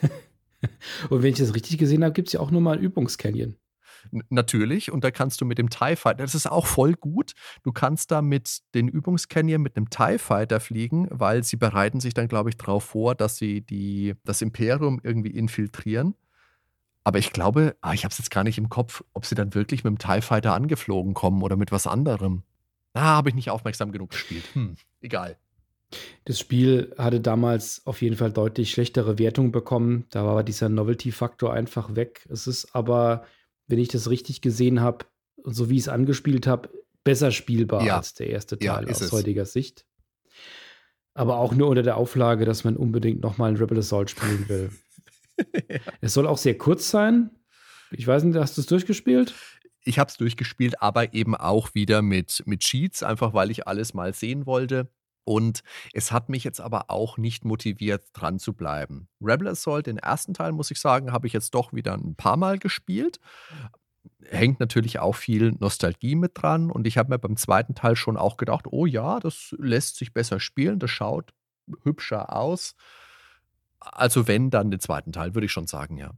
[LAUGHS] [LAUGHS] Und wenn ich das richtig gesehen habe, gibt es ja auch nur mal ein Übungscanyon. natürlich, und da kannst du mit dem TIE Fighter, das ist auch voll gut. Du kannst da mit den Übungscanyon mit einem TIE Fighter fliegen, weil sie bereiten sich dann, glaube ich, darauf vor, dass sie die, das Imperium irgendwie infiltrieren. Aber ich glaube, ah, ich habe es jetzt gar nicht im Kopf, ob sie dann wirklich mit dem TIE Fighter angeflogen kommen oder mit was anderem. Ah, habe ich nicht aufmerksam genug gespielt. Hm, egal. Das Spiel hatte damals auf jeden Fall deutlich schlechtere Wertungen bekommen. Da war dieser Novelty-Faktor einfach weg. Es ist aber, wenn ich das richtig gesehen habe und so wie ich es angespielt habe, besser spielbar Ja. als der erste Ja, Teil ist aus es. heutiger Sicht. Aber auch nur unter der Auflage, dass man unbedingt nochmal ein Rebel Assault spielen will. [LAUGHS] Es soll auch sehr kurz sein. Ich weiß nicht, hast du es durchgespielt? Ich habe es durchgespielt, aber eben auch wieder mit, mit Cheats, einfach weil ich alles mal sehen wollte. Und es hat mich jetzt aber auch nicht motiviert, dran zu bleiben. Rebel Assault, den ersten Teil, muss ich sagen, habe ich jetzt doch wieder ein paar Mal gespielt. Hängt natürlich auch viel Nostalgie mit dran. Und ich habe mir beim zweiten Teil schon auch gedacht, oh ja, das lässt sich besser spielen, das schaut hübscher aus. Also wenn, dann den zweiten Teil, würde ich schon sagen, ja.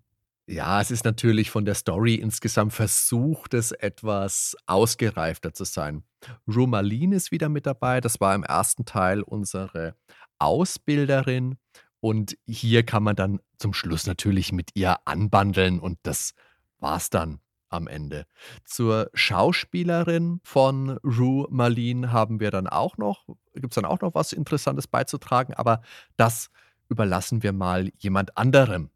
Ja, es ist natürlich von der Story insgesamt versucht, es etwas ausgereifter zu sein. Rumalin ist wieder mit dabei. Das war im ersten Teil unsere Ausbilderin. Und hier kann man dann zum Schluss natürlich mit ihr anbandeln und das war's dann am Ende. Zur Schauspielerin von Rue Malin haben wir dann auch noch, gibt es dann auch noch was Interessantes beizutragen, aber das überlassen wir mal jemand anderem.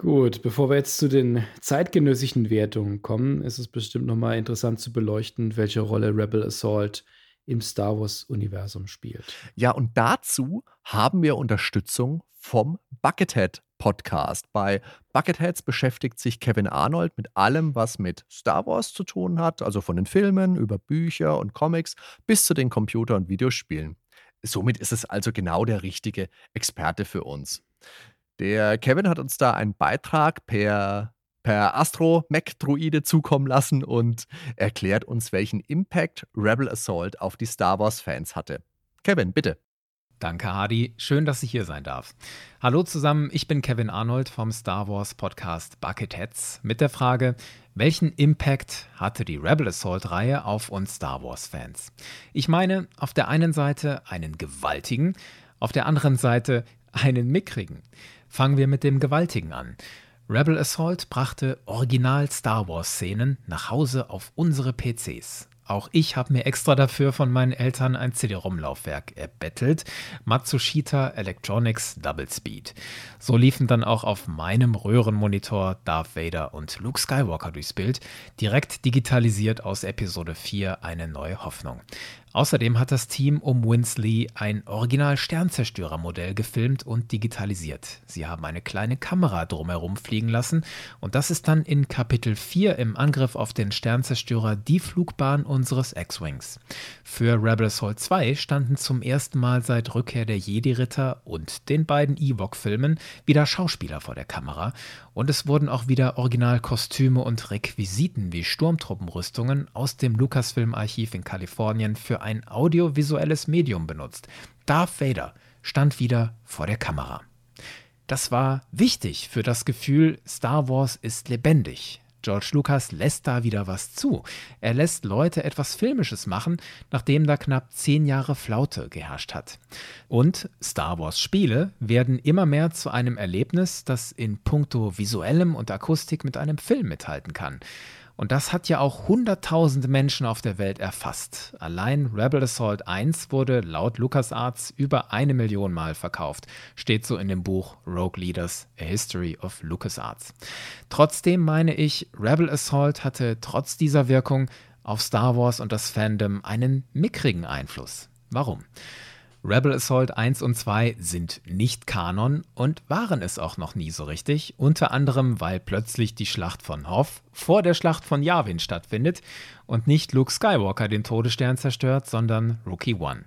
Gut, bevor wir jetzt zu den zeitgenössischen Wertungen kommen, ist es bestimmt nochmal interessant zu beleuchten, welche Rolle Rebel Assault im Star Wars-Universum spielt. Ja, und dazu haben wir Unterstützung vom Buckethead Podcast. Bei Bucketheads beschäftigt sich Kevin Arnold mit allem, was mit Star Wars zu tun hat, also von den Filmen über Bücher und Comics bis zu den Computer- und Videospielen. Somit ist es also genau der richtige Experte für uns. Der Kevin hat uns da einen Beitrag per, per Astro-Mac-Druide zukommen lassen und erklärt uns, welchen Impact Rebel Assault auf die Star Wars-Fans hatte. Kevin, bitte. Danke, Hardy. Schön, dass ich hier sein darf. Hallo zusammen, ich bin Kevin Arnold vom Star Wars Podcast Bucketheads mit der Frage, welchen Impact hatte die Rebel Assault-Reihe auf uns Star Wars-Fans? Ich meine, auf der einen Seite einen gewaltigen, auf der anderen Seite einen mickrigen. Fangen wir mit dem Gewaltigen an. Rebel Assault brachte Original Star Wars-Szenen nach Hause auf unsere PCs. Auch ich habe mir extra dafür von meinen Eltern ein CD-ROM-Laufwerk erbettelt. Matsushita Electronics Double Speed. So liefen dann auch auf meinem Röhrenmonitor Darth Vader und Luke Skywalker durchs Bild, direkt digitalisiert aus Episode 4 eine neue Hoffnung. Außerdem hat das Team um Winsley ein Original-Sternzerstörer-Modell gefilmt und digitalisiert. Sie haben eine kleine Kamera drumherum fliegen lassen und das ist dann in Kapitel 4 im Angriff auf den Sternzerstörer die Flugbahn unseres X-Wings. Für Rebel Assault 2 standen zum ersten Mal seit Rückkehr der Jedi-Ritter und den beiden Ewok-Filmen wieder Schauspieler vor der Kamera und es wurden auch wieder Originalkostüme und Requisiten wie Sturmtruppenrüstungen aus dem Lucasfilm-Archiv in Kalifornien für ein audiovisuelles Medium benutzt. Darth Vader stand wieder vor der Kamera. Das war wichtig für das Gefühl, Star Wars ist lebendig. George Lucas lässt da wieder was zu. Er lässt Leute etwas Filmisches machen, nachdem da knapp zehn Jahre Flaute geherrscht hat. Und Star Wars Spiele werden immer mehr zu einem Erlebnis, das in puncto visuellem und Akustik mit einem Film mithalten kann. Und das hat ja auch hunderttausende Menschen auf der Welt erfasst. Allein Rebel Assault 1 wurde laut LucasArts über eine Million Mal verkauft. Steht so in dem Buch Rogue Leaders, A History of LucasArts. Trotzdem meine ich, Rebel Assault hatte trotz dieser Wirkung auf Star Wars und das Fandom einen mickrigen Einfluss. Warum? Rebel Assault 1 und 2 sind nicht Kanon und waren es auch noch nie so richtig, unter anderem weil plötzlich die Schlacht von Hoth vor der Schlacht von Yavin stattfindet und nicht Luke Skywalker den Todesstern zerstört, sondern Rookie One.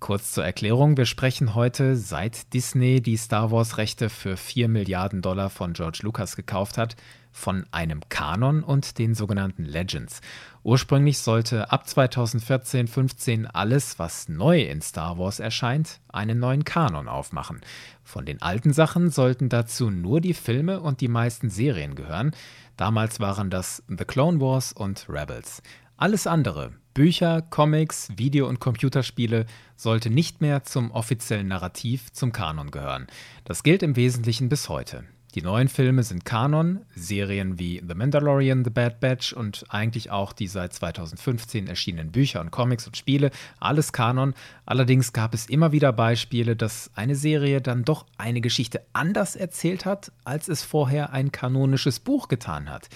Kurz zur Erklärung, wir sprechen heute, seit Disney die Star Wars-Rechte für 4 Milliarden Dollar von George Lucas gekauft hat, von einem Kanon und den sogenannten Legends. Ursprünglich sollte ab 2014-15 alles, was neu in Star Wars erscheint, einen neuen Kanon aufmachen. Von den alten Sachen sollten dazu nur die Filme und die meisten Serien gehören. Damals waren das The Clone Wars und Rebels. Alles andere, Bücher, Comics, Video- und Computerspiele, sollte nicht mehr zum offiziellen Narrativ, zum Kanon gehören. Das gilt im Wesentlichen bis heute. Die neuen Filme sind Kanon, Serien wie The Mandalorian, The Bad Batch und eigentlich auch die seit 2015 erschienenen Bücher und Comics und Spiele, alles Kanon. Allerdings gab es immer wieder Beispiele, dass eine Serie dann doch eine Geschichte anders erzählt hat, als es vorher ein kanonisches Buch getan hat.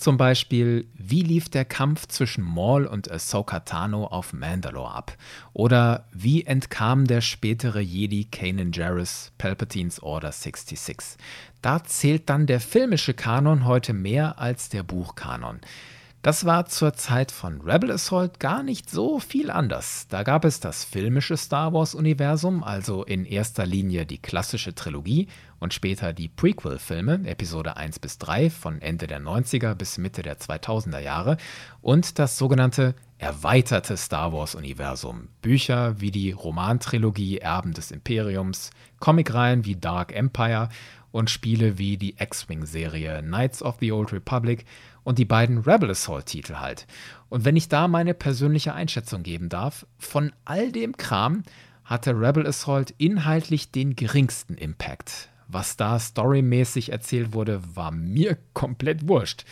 Zum Beispiel, wie lief der Kampf zwischen Maul und Ahsoka Tano auf Mandalore ab? Oder wie entkam der spätere Jedi Kanan Jarrus Palpatines Order 66? Da zählt dann der filmische Kanon heute mehr als der Buchkanon. Das war zur Zeit von Rebel Assault gar nicht so viel anders. Da gab es das filmische Star Wars-Universum, also in erster Linie die klassische Trilogie und später die Prequel-Filme, Episode 1 bis 3 von Ende der 90er bis Mitte der 2000er Jahre und das sogenannte erweiterte Star Wars-Universum. Bücher wie die Romantrilogie Erben des Imperiums, Comicreihen wie Dark Empire und Spiele wie die X-Wing-Serie Knights of the Old Republic und die beiden Rebel Assault-Titel halt. Und wenn ich da meine persönliche Einschätzung geben darf, von all dem Kram hatte Rebel Assault inhaltlich den geringsten Impact. Was da storymäßig erzählt wurde, war mir [LAUGHS] komplett wurscht.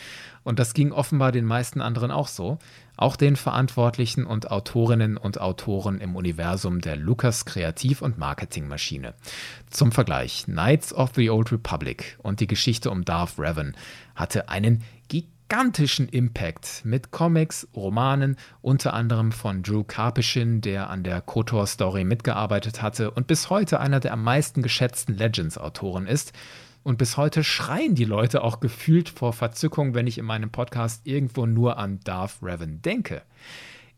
Und das ging offenbar den meisten anderen auch so. Auch den Verantwortlichen und Autorinnen und Autoren im Universum der Lucas Kreativ- und Marketingmaschine. Zum Vergleich, Knights of the Old Republic und die Geschichte um Darth Revan hatte einen gigantischen Impact mit Comics, Romanen, unter anderem von Drew Karpyshyn, der an der KOTOR-Story mitgearbeitet hatte und bis heute einer der am meisten geschätzten Legends-Autoren ist. Und bis heute schreien die Leute auch gefühlt vor Verzückung, wenn ich in meinem Podcast irgendwo nur an Darth Revan denke.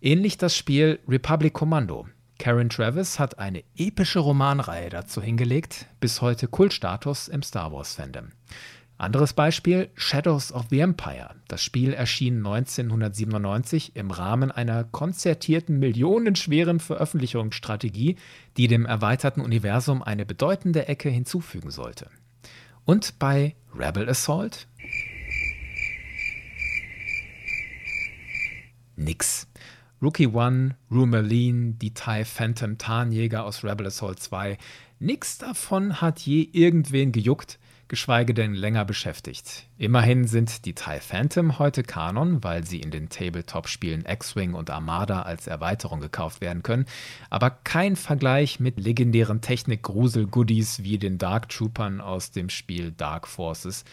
Ähnlich das Spiel Republic Commando. Karen Travis hat eine epische Romanreihe dazu hingelegt, bis heute Kultstatus im Star Wars-Fandom. Anderes Beispiel, Shadows of the Empire. Das Spiel erschien 1997 im Rahmen einer konzertierten millionenschweren Veröffentlichungsstrategie, die dem erweiterten Universum eine bedeutende Ecke hinzufügen sollte. Und bei Rebel Assault? Nix. Rookie One, Rumerlin, die TIE Phantom Tarnjäger aus Rebel Assault 2, nix davon hat je irgendwen gejuckt geschweige denn länger beschäftigt. Immerhin sind die TIE Phantom heute Kanon, weil sie in den Tabletop-Spielen X-Wing und Armada als Erweiterung gekauft werden können, aber kein Vergleich mit legendären Technik-Grusel-Goodies wie den Dark Troopern aus dem Spiel Dark Forces.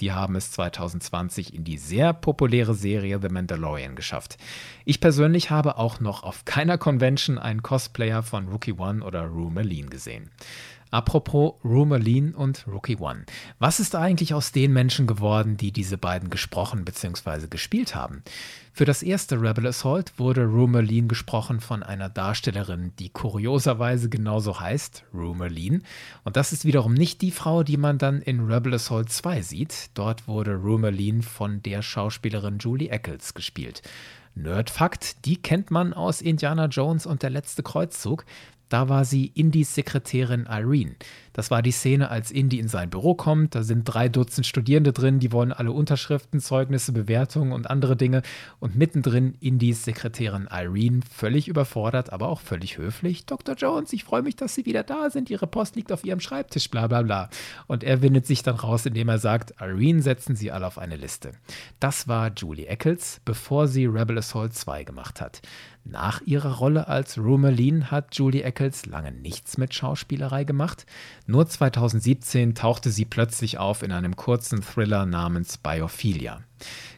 Die haben es 2020 in die sehr populäre Serie The Mandalorian geschafft. Ich persönlich habe auch noch auf keiner Convention einen Cosplayer von Rookie One oder Rue Merlin gesehen. Apropos Rumerlin und Rookie One. Was ist eigentlich aus den Menschen geworden, die diese beiden gesprochen bzw. gespielt haben? Für das erste Rebel Assault wurde Rumerlin gesprochen von einer Darstellerin, die kurioserweise genauso heißt, Rumerlin. Und das ist wiederum nicht die Frau, die man dann in Rebel Assault 2 sieht. Dort wurde Rumerlin von der Schauspielerin Julie Eccles gespielt. Nerdfakt, die kennt man aus Indiana Jones und der letzte Kreuzzug. Da war sie Indys Sekretärin Irene. Das war die Szene, als Indy in sein Büro kommt. Da sind drei Dutzend Studierende drin, die wollen alle Unterschriften, Zeugnisse, Bewertungen und andere Dinge. Und mittendrin Indys Sekretärin Irene, völlig überfordert, aber auch völlig höflich. Dr. Jones, ich freue mich, dass Sie wieder da sind. Ihre Post liegt auf Ihrem Schreibtisch, bla bla bla. Und er windet sich dann raus, indem er sagt, Irene setzen Sie alle auf eine Liste. Das war Julie Eccles, bevor sie Rebel Assault 2 gemacht hat. Nach ihrer Rolle als Rumelin hat Julie Eccles lange nichts mit Schauspielerei gemacht. Nur 2017 tauchte sie plötzlich auf in einem kurzen Thriller namens Biophilia.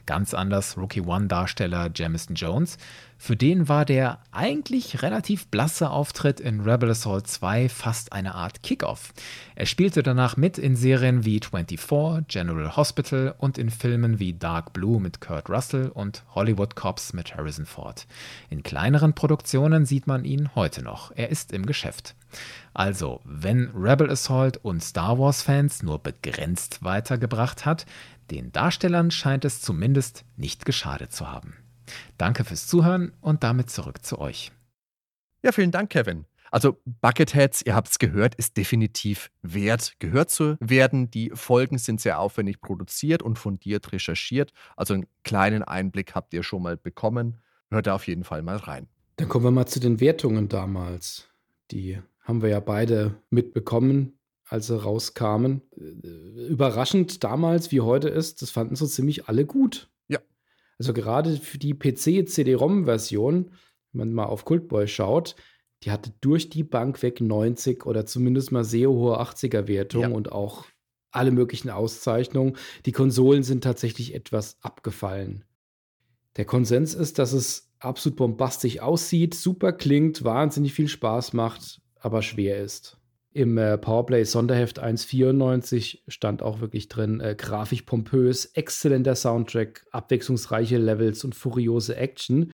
Ganz anders Rookie One-Darsteller Jamison Jones. Für den war der eigentlich relativ blasse Auftritt in Rebel Assault 2 fast eine Art Kickoff. Er spielte danach mit in Serien wie 24, General Hospital und in Filmen wie Dark Blue mit Kurt Russell und Hollywood Cops mit Harrison Ford. In kleineren Produktionen sieht man ihn heute noch. Er ist im Geschäft. Also, wenn Rebel Assault und Star Wars-Fans nur begrenzt weitergebracht hat, Den Darstellern scheint es zumindest nicht geschadet zu haben. Danke fürs Zuhören und damit zurück zu euch. Ja, vielen Dank, Kevin. Also Bucketheads, ihr habt es gehört, ist definitiv wert, gehört zu werden. Die Folgen sind sehr aufwendig produziert und fundiert recherchiert. Also einen kleinen Einblick habt ihr schon mal bekommen. Hört da auf jeden Fall mal rein. Dann kommen wir mal zu den Wertungen damals. Die haben wir ja beide mitbekommen, als sie rauskamen. Äh, überraschend damals wie heute ist, das fanden so ziemlich alle gut. Also gerade für die PC-CD-ROM-Version, wenn man mal auf Cultboy schaut, die hatte durch die Bank weg 90 oder zumindest mal sehr hohe 80er-Wertungen ja. und auch alle möglichen Auszeichnungen. Die Konsolen sind tatsächlich etwas abgefallen. Der Konsens ist, dass es absolut bombastisch aussieht, super klingt, wahnsinnig viel Spaß macht, aber schwer ist. Im äh, Powerplay Sonderheft 1.94 stand auch wirklich drin, äh, grafisch pompös, exzellenter Soundtrack, abwechslungsreiche Levels und furiose Action,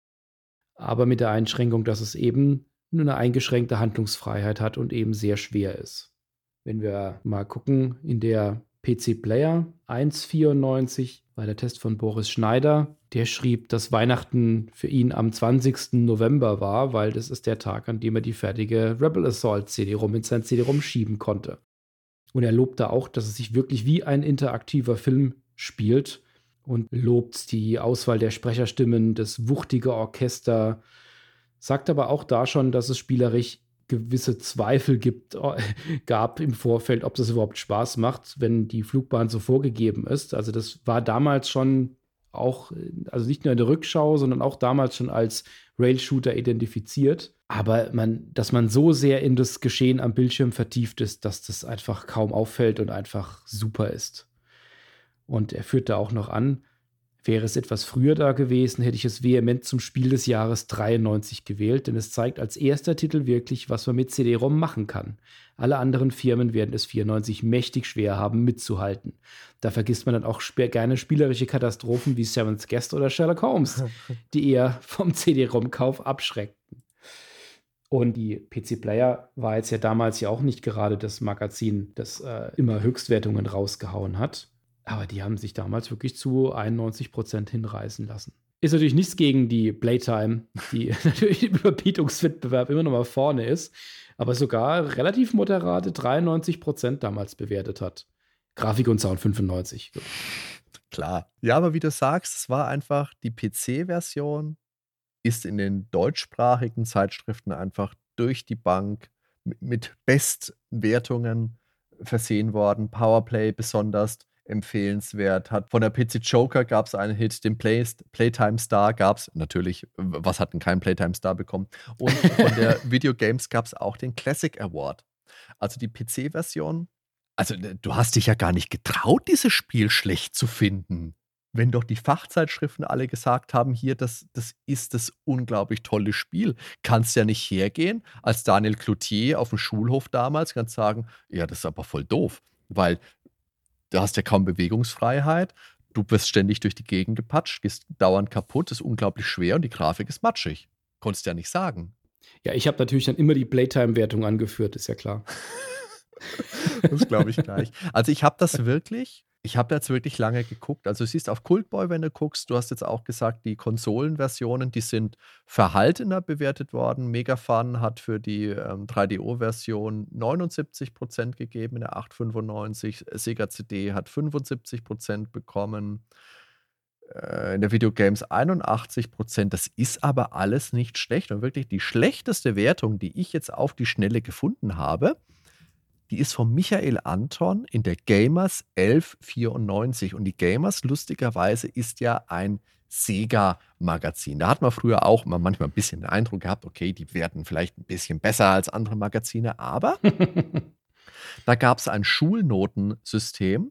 aber mit der Einschränkung, dass es eben nur eine eingeschränkte Handlungsfreiheit hat und eben sehr schwer ist. Wenn wir mal gucken, in der PC Player 1.94 war der Test von Boris Schneider. Der schrieb, dass Weihnachten für ihn am 20. November war, weil das ist der Tag, an dem er die fertige Rebel Assault CD-ROM in sein CD-ROM konnte. Und er lobte auch, dass es sich wirklich wie ein interaktiver Film spielt und lobt die Auswahl der Sprecherstimmen, das wuchtige Orchester, sagt aber auch da schon, dass es spielerisch gewisse Zweifel gibt, [LAUGHS] gab im Vorfeld, ob das überhaupt Spaß macht, wenn die Flugbahn so vorgegeben ist. Also das war damals schon auch, also nicht nur in der Rückschau, sondern auch damals schon als Rail-Shooter identifiziert. Aber man, dass man so sehr in das Geschehen am Bildschirm vertieft ist, dass das einfach kaum auffällt und einfach super ist. Und er führt da auch noch an, Wäre es etwas früher da gewesen, hätte ich es vehement zum Spiel des Jahres 93 gewählt, denn es zeigt als erster Titel wirklich, was man mit CD-ROM machen kann. Alle anderen Firmen werden es 94 mächtig schwer haben, mitzuhalten. Da vergisst man dann auch gerne spielerische Katastrophen wie Seventh Guest oder Sherlock Holmes, [LAUGHS] die eher vom CD-ROM-Kauf abschreckten. Und die PC Player war jetzt ja damals ja auch nicht gerade das Magazin, das äh, immer Höchstwertungen rausgehauen hat. Aber die haben sich damals wirklich zu 91 Prozent hinreißen lassen. Ist natürlich nichts gegen die Playtime, die [LAUGHS] natürlich im Überbietungswettbewerb immer noch mal vorne ist, aber sogar relativ moderate 93 Prozent damals bewertet hat. Grafik und Sound 95. Klar. Ja, aber wie du sagst, es war einfach die PC-Version, ist in den deutschsprachigen Zeitschriften einfach durch die Bank mit Bestwertungen versehen worden. Powerplay besonders empfehlenswert. Hat von der PC Joker gab es einen Hit, den Play Playtime Star gab es natürlich, was hat denn kein Playtime Star bekommen? Und von der [LAUGHS] Video Games gab es auch den Classic Award. Also die PC-Version. Also du hast dich ja gar nicht getraut, dieses Spiel schlecht zu finden. Wenn doch die Fachzeitschriften alle gesagt haben, hier, das, das ist das unglaublich tolle Spiel, kannst ja nicht hergehen als Daniel Cloutier auf dem Schulhof damals, kannst sagen, ja, das ist aber voll doof. Weil du hast ja kaum Bewegungsfreiheit. Du wirst ständig durch die Gegend gepatscht, gehst dauernd kaputt, ist unglaublich schwer und die Grafik ist matschig. Konntest ja nicht sagen. Ja, ich habe natürlich dann immer die Playtime-Wertung angeführt, ist ja klar. [LAUGHS] das glaube ich gleich. Also ich habe das wirklich ich habe jetzt wirklich lange geguckt. Also, du siehst auf Cultboy, wenn du guckst, du hast jetzt auch gesagt, die Konsolenversionen, die sind verhaltener bewertet worden. Megafun hat für die ähm, 3DO-Version 79% gegeben in der 895. Sega CD hat 75% bekommen. Äh, in der Videogames 81% Das ist aber alles nicht schlecht. Und wirklich die schlechteste Wertung, die ich jetzt auf die Schnelle gefunden habe, die ist von Michael Anton in der Gamers 1194. Und die Gamers, lustigerweise, ist ja ein Sega-Magazin. Da hat man früher auch mal manchmal ein bisschen den Eindruck gehabt, okay, die werden vielleicht ein bisschen besser als andere Magazine, aber [LAUGHS] da gab es ein Schulnotensystem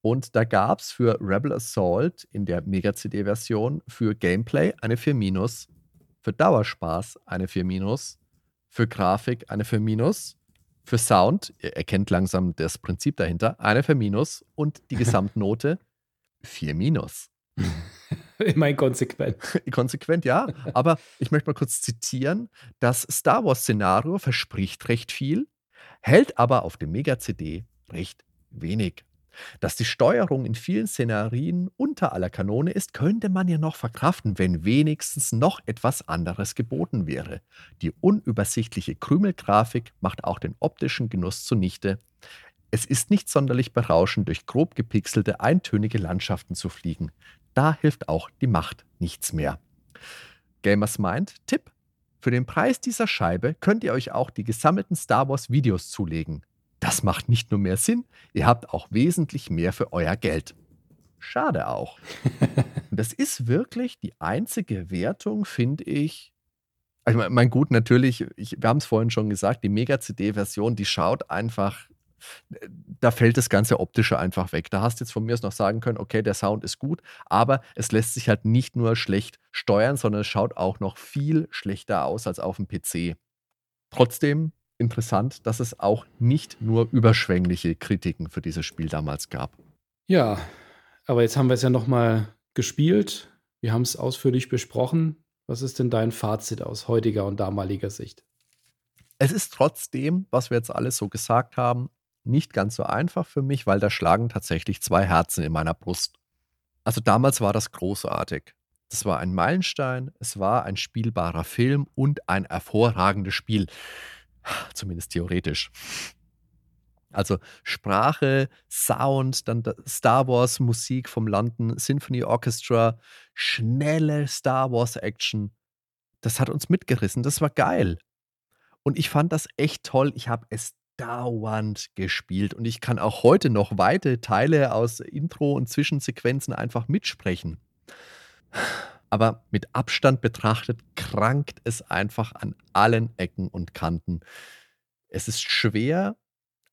und da gab es für Rebel Assault in der Mega-CD-Version für Gameplay eine 4 für Dauerspaß eine 4 für Grafik eine 4 für Sound, ihr erkennt langsam das Prinzip dahinter, eine für Minus und die Gesamtnote [LAUGHS] 4 Minus. [LAUGHS] Immerhin konsequent. [LAUGHS] konsequent, ja. Aber ich möchte mal kurz zitieren. Das Star Wars-Szenario verspricht recht viel, hält aber auf dem Mega-CD recht wenig. Dass die Steuerung in vielen Szenarien unter aller Kanone ist, könnte man ja noch verkraften, wenn wenigstens noch etwas anderes geboten wäre. Die unübersichtliche Krümelgrafik macht auch den optischen Genuss zunichte. Es ist nicht sonderlich berauschend, durch grob gepixelte, eintönige Landschaften zu fliegen. Da hilft auch die Macht nichts mehr. Gamers Mind, Tipp. Für den Preis dieser Scheibe könnt ihr euch auch die gesammelten Star Wars Videos zulegen. Das macht nicht nur mehr Sinn, ihr habt auch wesentlich mehr für euer Geld. Schade auch. Und [LAUGHS] das ist wirklich die einzige Wertung, finde ich. Ich meine, mein gut, natürlich, ich, wir haben es vorhin schon gesagt, die Mega-CD-Version, die schaut einfach, da fällt das ganze Optische einfach weg. Da hast du jetzt von mir aus noch sagen können, okay, der Sound ist gut, aber es lässt sich halt nicht nur schlecht steuern, sondern es schaut auch noch viel schlechter aus als auf dem PC. Trotzdem interessant, dass es auch nicht nur überschwängliche Kritiken für dieses Spiel damals gab. Ja, aber jetzt haben wir es ja nochmal gespielt. Wir haben es ausführlich besprochen. Was ist denn dein Fazit aus heutiger und damaliger Sicht? Es ist trotzdem, was wir jetzt alles so gesagt haben, nicht ganz so einfach für mich, weil da schlagen tatsächlich zwei Herzen in meiner Brust. Also damals war das großartig. Das war ein Meilenstein, es war ein spielbarer Film und ein hervorragendes Spiel. Zumindest theoretisch. Also Sprache, Sound, dann Star Wars Musik vom London Symphony Orchestra, schnelle Star Wars Action. Das hat uns mitgerissen, das war geil. Und ich fand das echt toll. Ich habe es dauernd gespielt und ich kann auch heute noch weite Teile aus Intro und Zwischensequenzen einfach mitsprechen. Aber mit Abstand betrachtet krankt es einfach an allen Ecken und Kanten. Es ist schwer,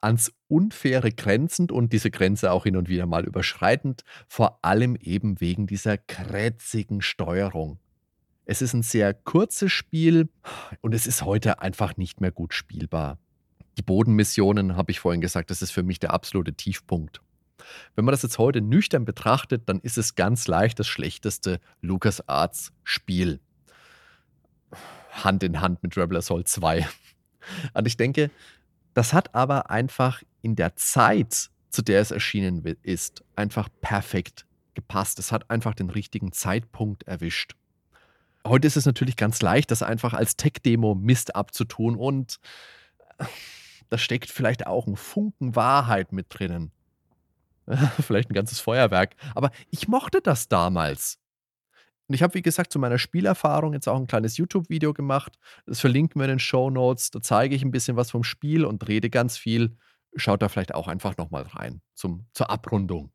ans Unfaire grenzend und diese Grenze auch hin und wieder mal überschreitend, vor allem eben wegen dieser krätzigen Steuerung. Es ist ein sehr kurzes Spiel und es ist heute einfach nicht mehr gut spielbar. Die Bodenmissionen, habe ich vorhin gesagt, das ist für mich der absolute Tiefpunkt. Wenn man das jetzt heute nüchtern betrachtet, dann ist es ganz leicht das schlechteste LucasArts-Spiel. Hand in Hand mit Rebel Assault 2. Und ich denke, das hat aber einfach in der Zeit, zu der es erschienen ist, einfach perfekt gepasst. Es hat einfach den richtigen Zeitpunkt erwischt. Heute ist es natürlich ganz leicht, das einfach als Tech-Demo Mist abzutun und da steckt vielleicht auch ein Funken Wahrheit mit drinnen. [LAUGHS] Vielleicht ein ganzes Feuerwerk. Aber ich mochte das damals. Und ich habe, wie gesagt, zu meiner Spielerfahrung jetzt auch ein kleines YouTube-Video gemacht. Das verlinken wir in den Show Notes. Da zeige ich ein bisschen was vom Spiel und rede ganz viel. Schaut da vielleicht auch einfach nochmal rein zum, zur Abrundung.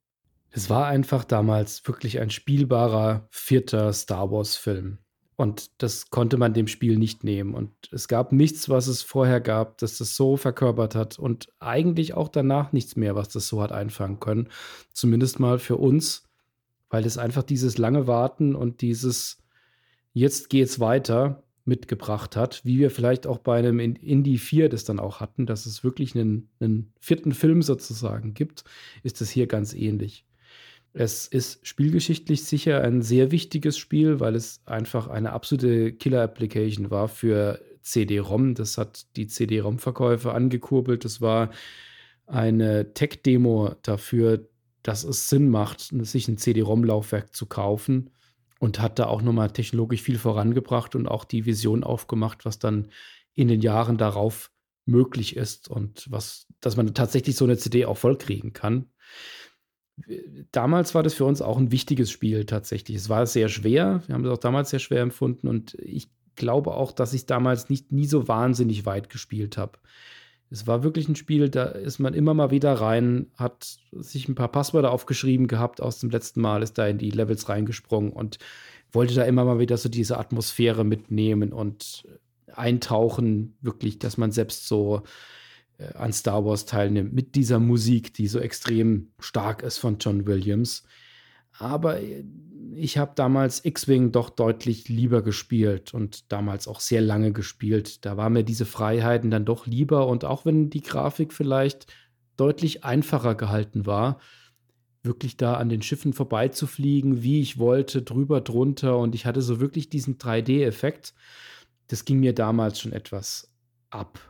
Es war einfach damals wirklich ein spielbarer vierter Star Wars-Film. Und das konnte man dem Spiel nicht nehmen. Und es gab nichts, was es vorher gab, das das so verkörpert hat. Und eigentlich auch danach nichts mehr, was das so hat einfangen können. Zumindest mal für uns, weil es einfach dieses lange Warten und dieses Jetzt geht's weiter mitgebracht hat, wie wir vielleicht auch bei einem Indie 4 das dann auch hatten, dass es wirklich einen, einen vierten Film sozusagen gibt, ist es hier ganz ähnlich. Es ist spielgeschichtlich sicher ein sehr wichtiges Spiel, weil es einfach eine absolute Killer-Application war für CD-ROM. Das hat die CD-ROM-Verkäufe angekurbelt. Das war eine Tech-Demo dafür, dass es Sinn macht, sich ein CD-ROM-Laufwerk zu kaufen und hat da auch nochmal technologisch viel vorangebracht und auch die Vision aufgemacht, was dann in den Jahren darauf möglich ist und was, dass man tatsächlich so eine CD auch vollkriegen kann damals war das für uns auch ein wichtiges Spiel tatsächlich. Es war sehr schwer. Wir haben es auch damals sehr schwer empfunden und ich glaube auch, dass ich damals nicht nie so wahnsinnig weit gespielt habe. Es war wirklich ein Spiel, da ist man immer mal wieder rein, hat sich ein paar Passwörter aufgeschrieben gehabt aus dem letzten Mal, ist da in die Levels reingesprungen und wollte da immer mal wieder so diese Atmosphäre mitnehmen und eintauchen, wirklich, dass man selbst so an Star Wars teilnimmt, mit dieser Musik, die so extrem stark ist von John Williams. Aber äh, ich habe damals X-Wing doch deutlich lieber gespielt und damals auch sehr lange gespielt. Da war mir diese Freiheiten dann doch lieber und auch wenn die Grafik vielleicht deutlich einfacher gehalten war, wirklich da an den Schiffen vorbeizufliegen, wie ich wollte, drüber, drunter und ich hatte so wirklich diesen 3D-Effekt. Das ging mir damals schon etwas ab.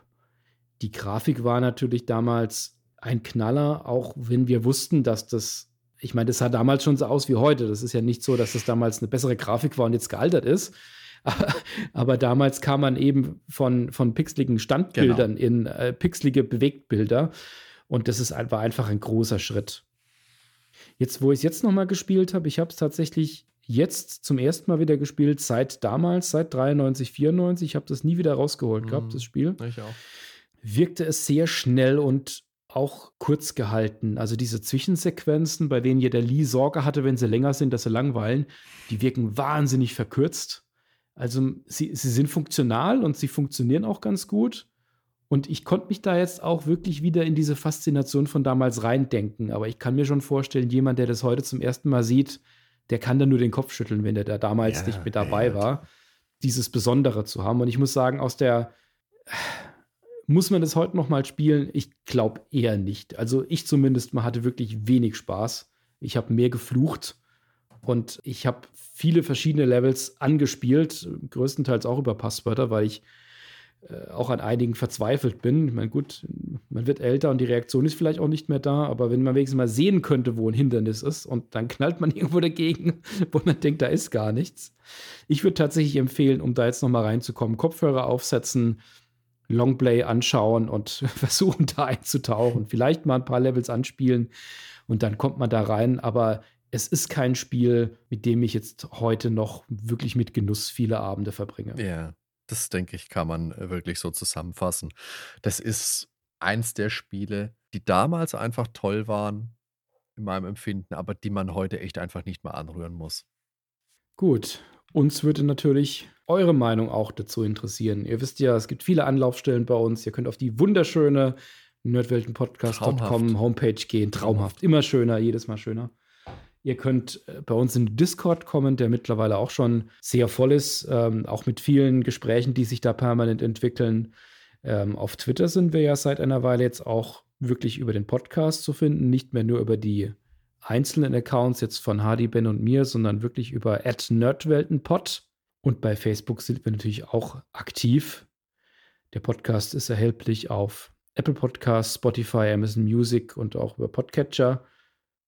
Die Grafik war natürlich damals ein Knaller, auch wenn wir wussten, dass das, ich meine, das sah damals schon so aus wie heute. Das ist ja nicht so, dass das damals eine bessere Grafik war und jetzt gealtert ist. [LAUGHS] Aber, damals kam man eben von, von pixeligen Standbildern genau. in äh, pixelige Bewegtbilder. Und das ist, war einfach ein großer Schritt. Jetzt, wo ich es jetzt nochmal gespielt habe, ich habe es tatsächlich jetzt zum ersten Mal wieder gespielt, seit damals, seit 93, 94. Ich habe das nie wieder rausgeholt mhm. gehabt, das Spiel. Ich auch. Wirkte es sehr schnell und auch kurz gehalten. Also diese Zwischensequenzen, bei denen jeder Lee Sorge hatte, wenn sie länger sind, dass sie langweilen, die wirken wahnsinnig verkürzt. Also sie, sie sind funktional und sie funktionieren auch ganz gut. Und ich konnte mich da jetzt auch wirklich wieder in diese Faszination von damals reindenken. Aber ich kann mir schon vorstellen, jemand, der das heute zum ersten Mal sieht, der kann dann nur den Kopf schütteln, wenn der da damals ja, nicht mit dabei ja, war, dieses Besondere zu haben. Und ich muss sagen, aus der muss man das heute noch mal spielen? Ich glaube eher nicht. Also ich zumindest mal hatte wirklich wenig Spaß. Ich habe mehr geflucht und ich habe viele verschiedene Levels angespielt, größtenteils auch über Passwörter, weil ich äh, auch an einigen verzweifelt bin. Ich meine, gut, man wird älter und die Reaktion ist vielleicht auch nicht mehr da, aber wenn man wenigstens mal sehen könnte, wo ein Hindernis ist und dann knallt man [LAUGHS] irgendwo dagegen, wo man denkt, da ist gar nichts. Ich würde tatsächlich empfehlen, um da jetzt noch mal reinzukommen, Kopfhörer aufsetzen, Longplay anschauen und [LAUGHS] versuchen da einzutauchen, vielleicht mal ein paar Levels anspielen und dann kommt man da rein, aber es ist kein Spiel, mit dem ich jetzt heute noch wirklich mit Genuss viele Abende verbringe. Ja, das denke ich, kann man äh, wirklich so zusammenfassen. Das ist eins der Spiele, die damals einfach toll waren, in meinem Empfinden, aber die man heute echt einfach nicht mehr anrühren muss. Gut, uns würde natürlich eure Meinung auch dazu interessieren. Ihr wisst ja, es gibt viele Anlaufstellen bei uns. Ihr könnt auf die wunderschöne nerdweltenpodcast.com Homepage gehen. Traumhaft. Immer schöner, jedes Mal schöner. Ihr könnt äh, bei uns in Discord kommen, der mittlerweile auch schon sehr voll ist, ähm, auch mit vielen Gesprächen, die sich da permanent entwickeln. Ähm, auf Twitter sind wir ja seit einer Weile jetzt auch wirklich über den Podcast zu finden, nicht mehr nur über die einzelnen Accounts jetzt von Hardy, Ben und mir, sondern wirklich über nerdweltenpod. Und bei Facebook sind wir natürlich auch aktiv. Der Podcast ist erhältlich auf Apple Podcasts, Spotify, Amazon Music und auch über Podcatcher.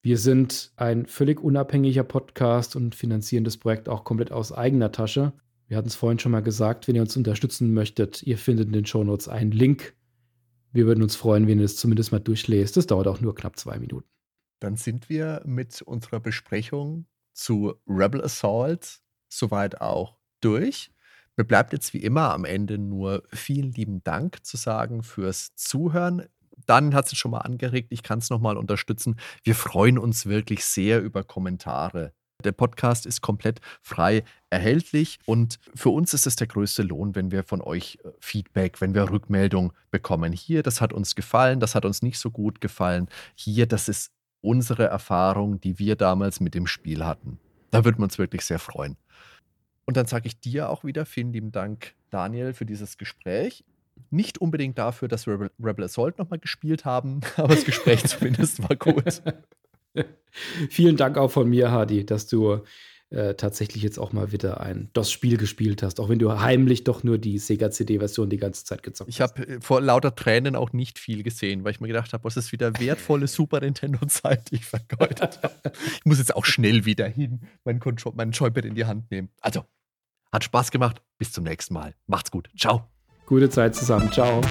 Wir sind ein völlig unabhängiger Podcast und finanzieren das Projekt auch komplett aus eigener Tasche. Wir hatten es vorhin schon mal gesagt, wenn ihr uns unterstützen möchtet, ihr findet in den Shownotes einen Link. Wir würden uns freuen, wenn ihr es zumindest mal durchlest. Das dauert auch nur knapp zwei Minuten. Dann sind wir mit unserer Besprechung zu Rebel Assault soweit auch durch. Mir bleibt jetzt wie immer am Ende nur vielen lieben Dank zu sagen fürs Zuhören dann hat es schon mal angeregt, ich kann es nochmal unterstützen. Wir freuen uns wirklich sehr über Kommentare. Der Podcast ist komplett frei erhältlich und für uns ist es der größte Lohn, wenn wir von euch äh, Feedback, wenn wir Rückmeldung bekommen. Hier, das hat uns gefallen, das hat uns nicht so gut gefallen. Hier, das ist unsere Erfahrung, die wir damals mit dem Spiel hatten. Da würden wir uns wirklich sehr freuen. Und dann sage ich dir auch wieder vielen lieben Dank, Daniel, für dieses Gespräch. Nicht unbedingt dafür, dass wir Rebel Assault nochmal gespielt haben, [LAUGHS] aber das Gespräch zumindest war gut. [LAUGHS] Vielen Dank auch von mir, Hadi, dass du äh, tatsächlich jetzt auch mal wieder ein DOS-Spiel gespielt hast, auch wenn du heimlich doch nur die Sega-CD-Version die ganze Zeit gezockt hast. Ich habe äh, vor lauter Tränen auch nicht viel gesehen, weil ich mir gedacht habe, was ist wieder wertvolle Super Nintendo-Zeit, die ich vergeudet habe. ich muss jetzt auch schnell wieder hin, meinen, meinen Joypad in die Hand nehmen. Also, hat Spaß gemacht. Bis zum nächsten Mal. Macht's gut. Ciao. Gute Zeit zusammen. Ciao.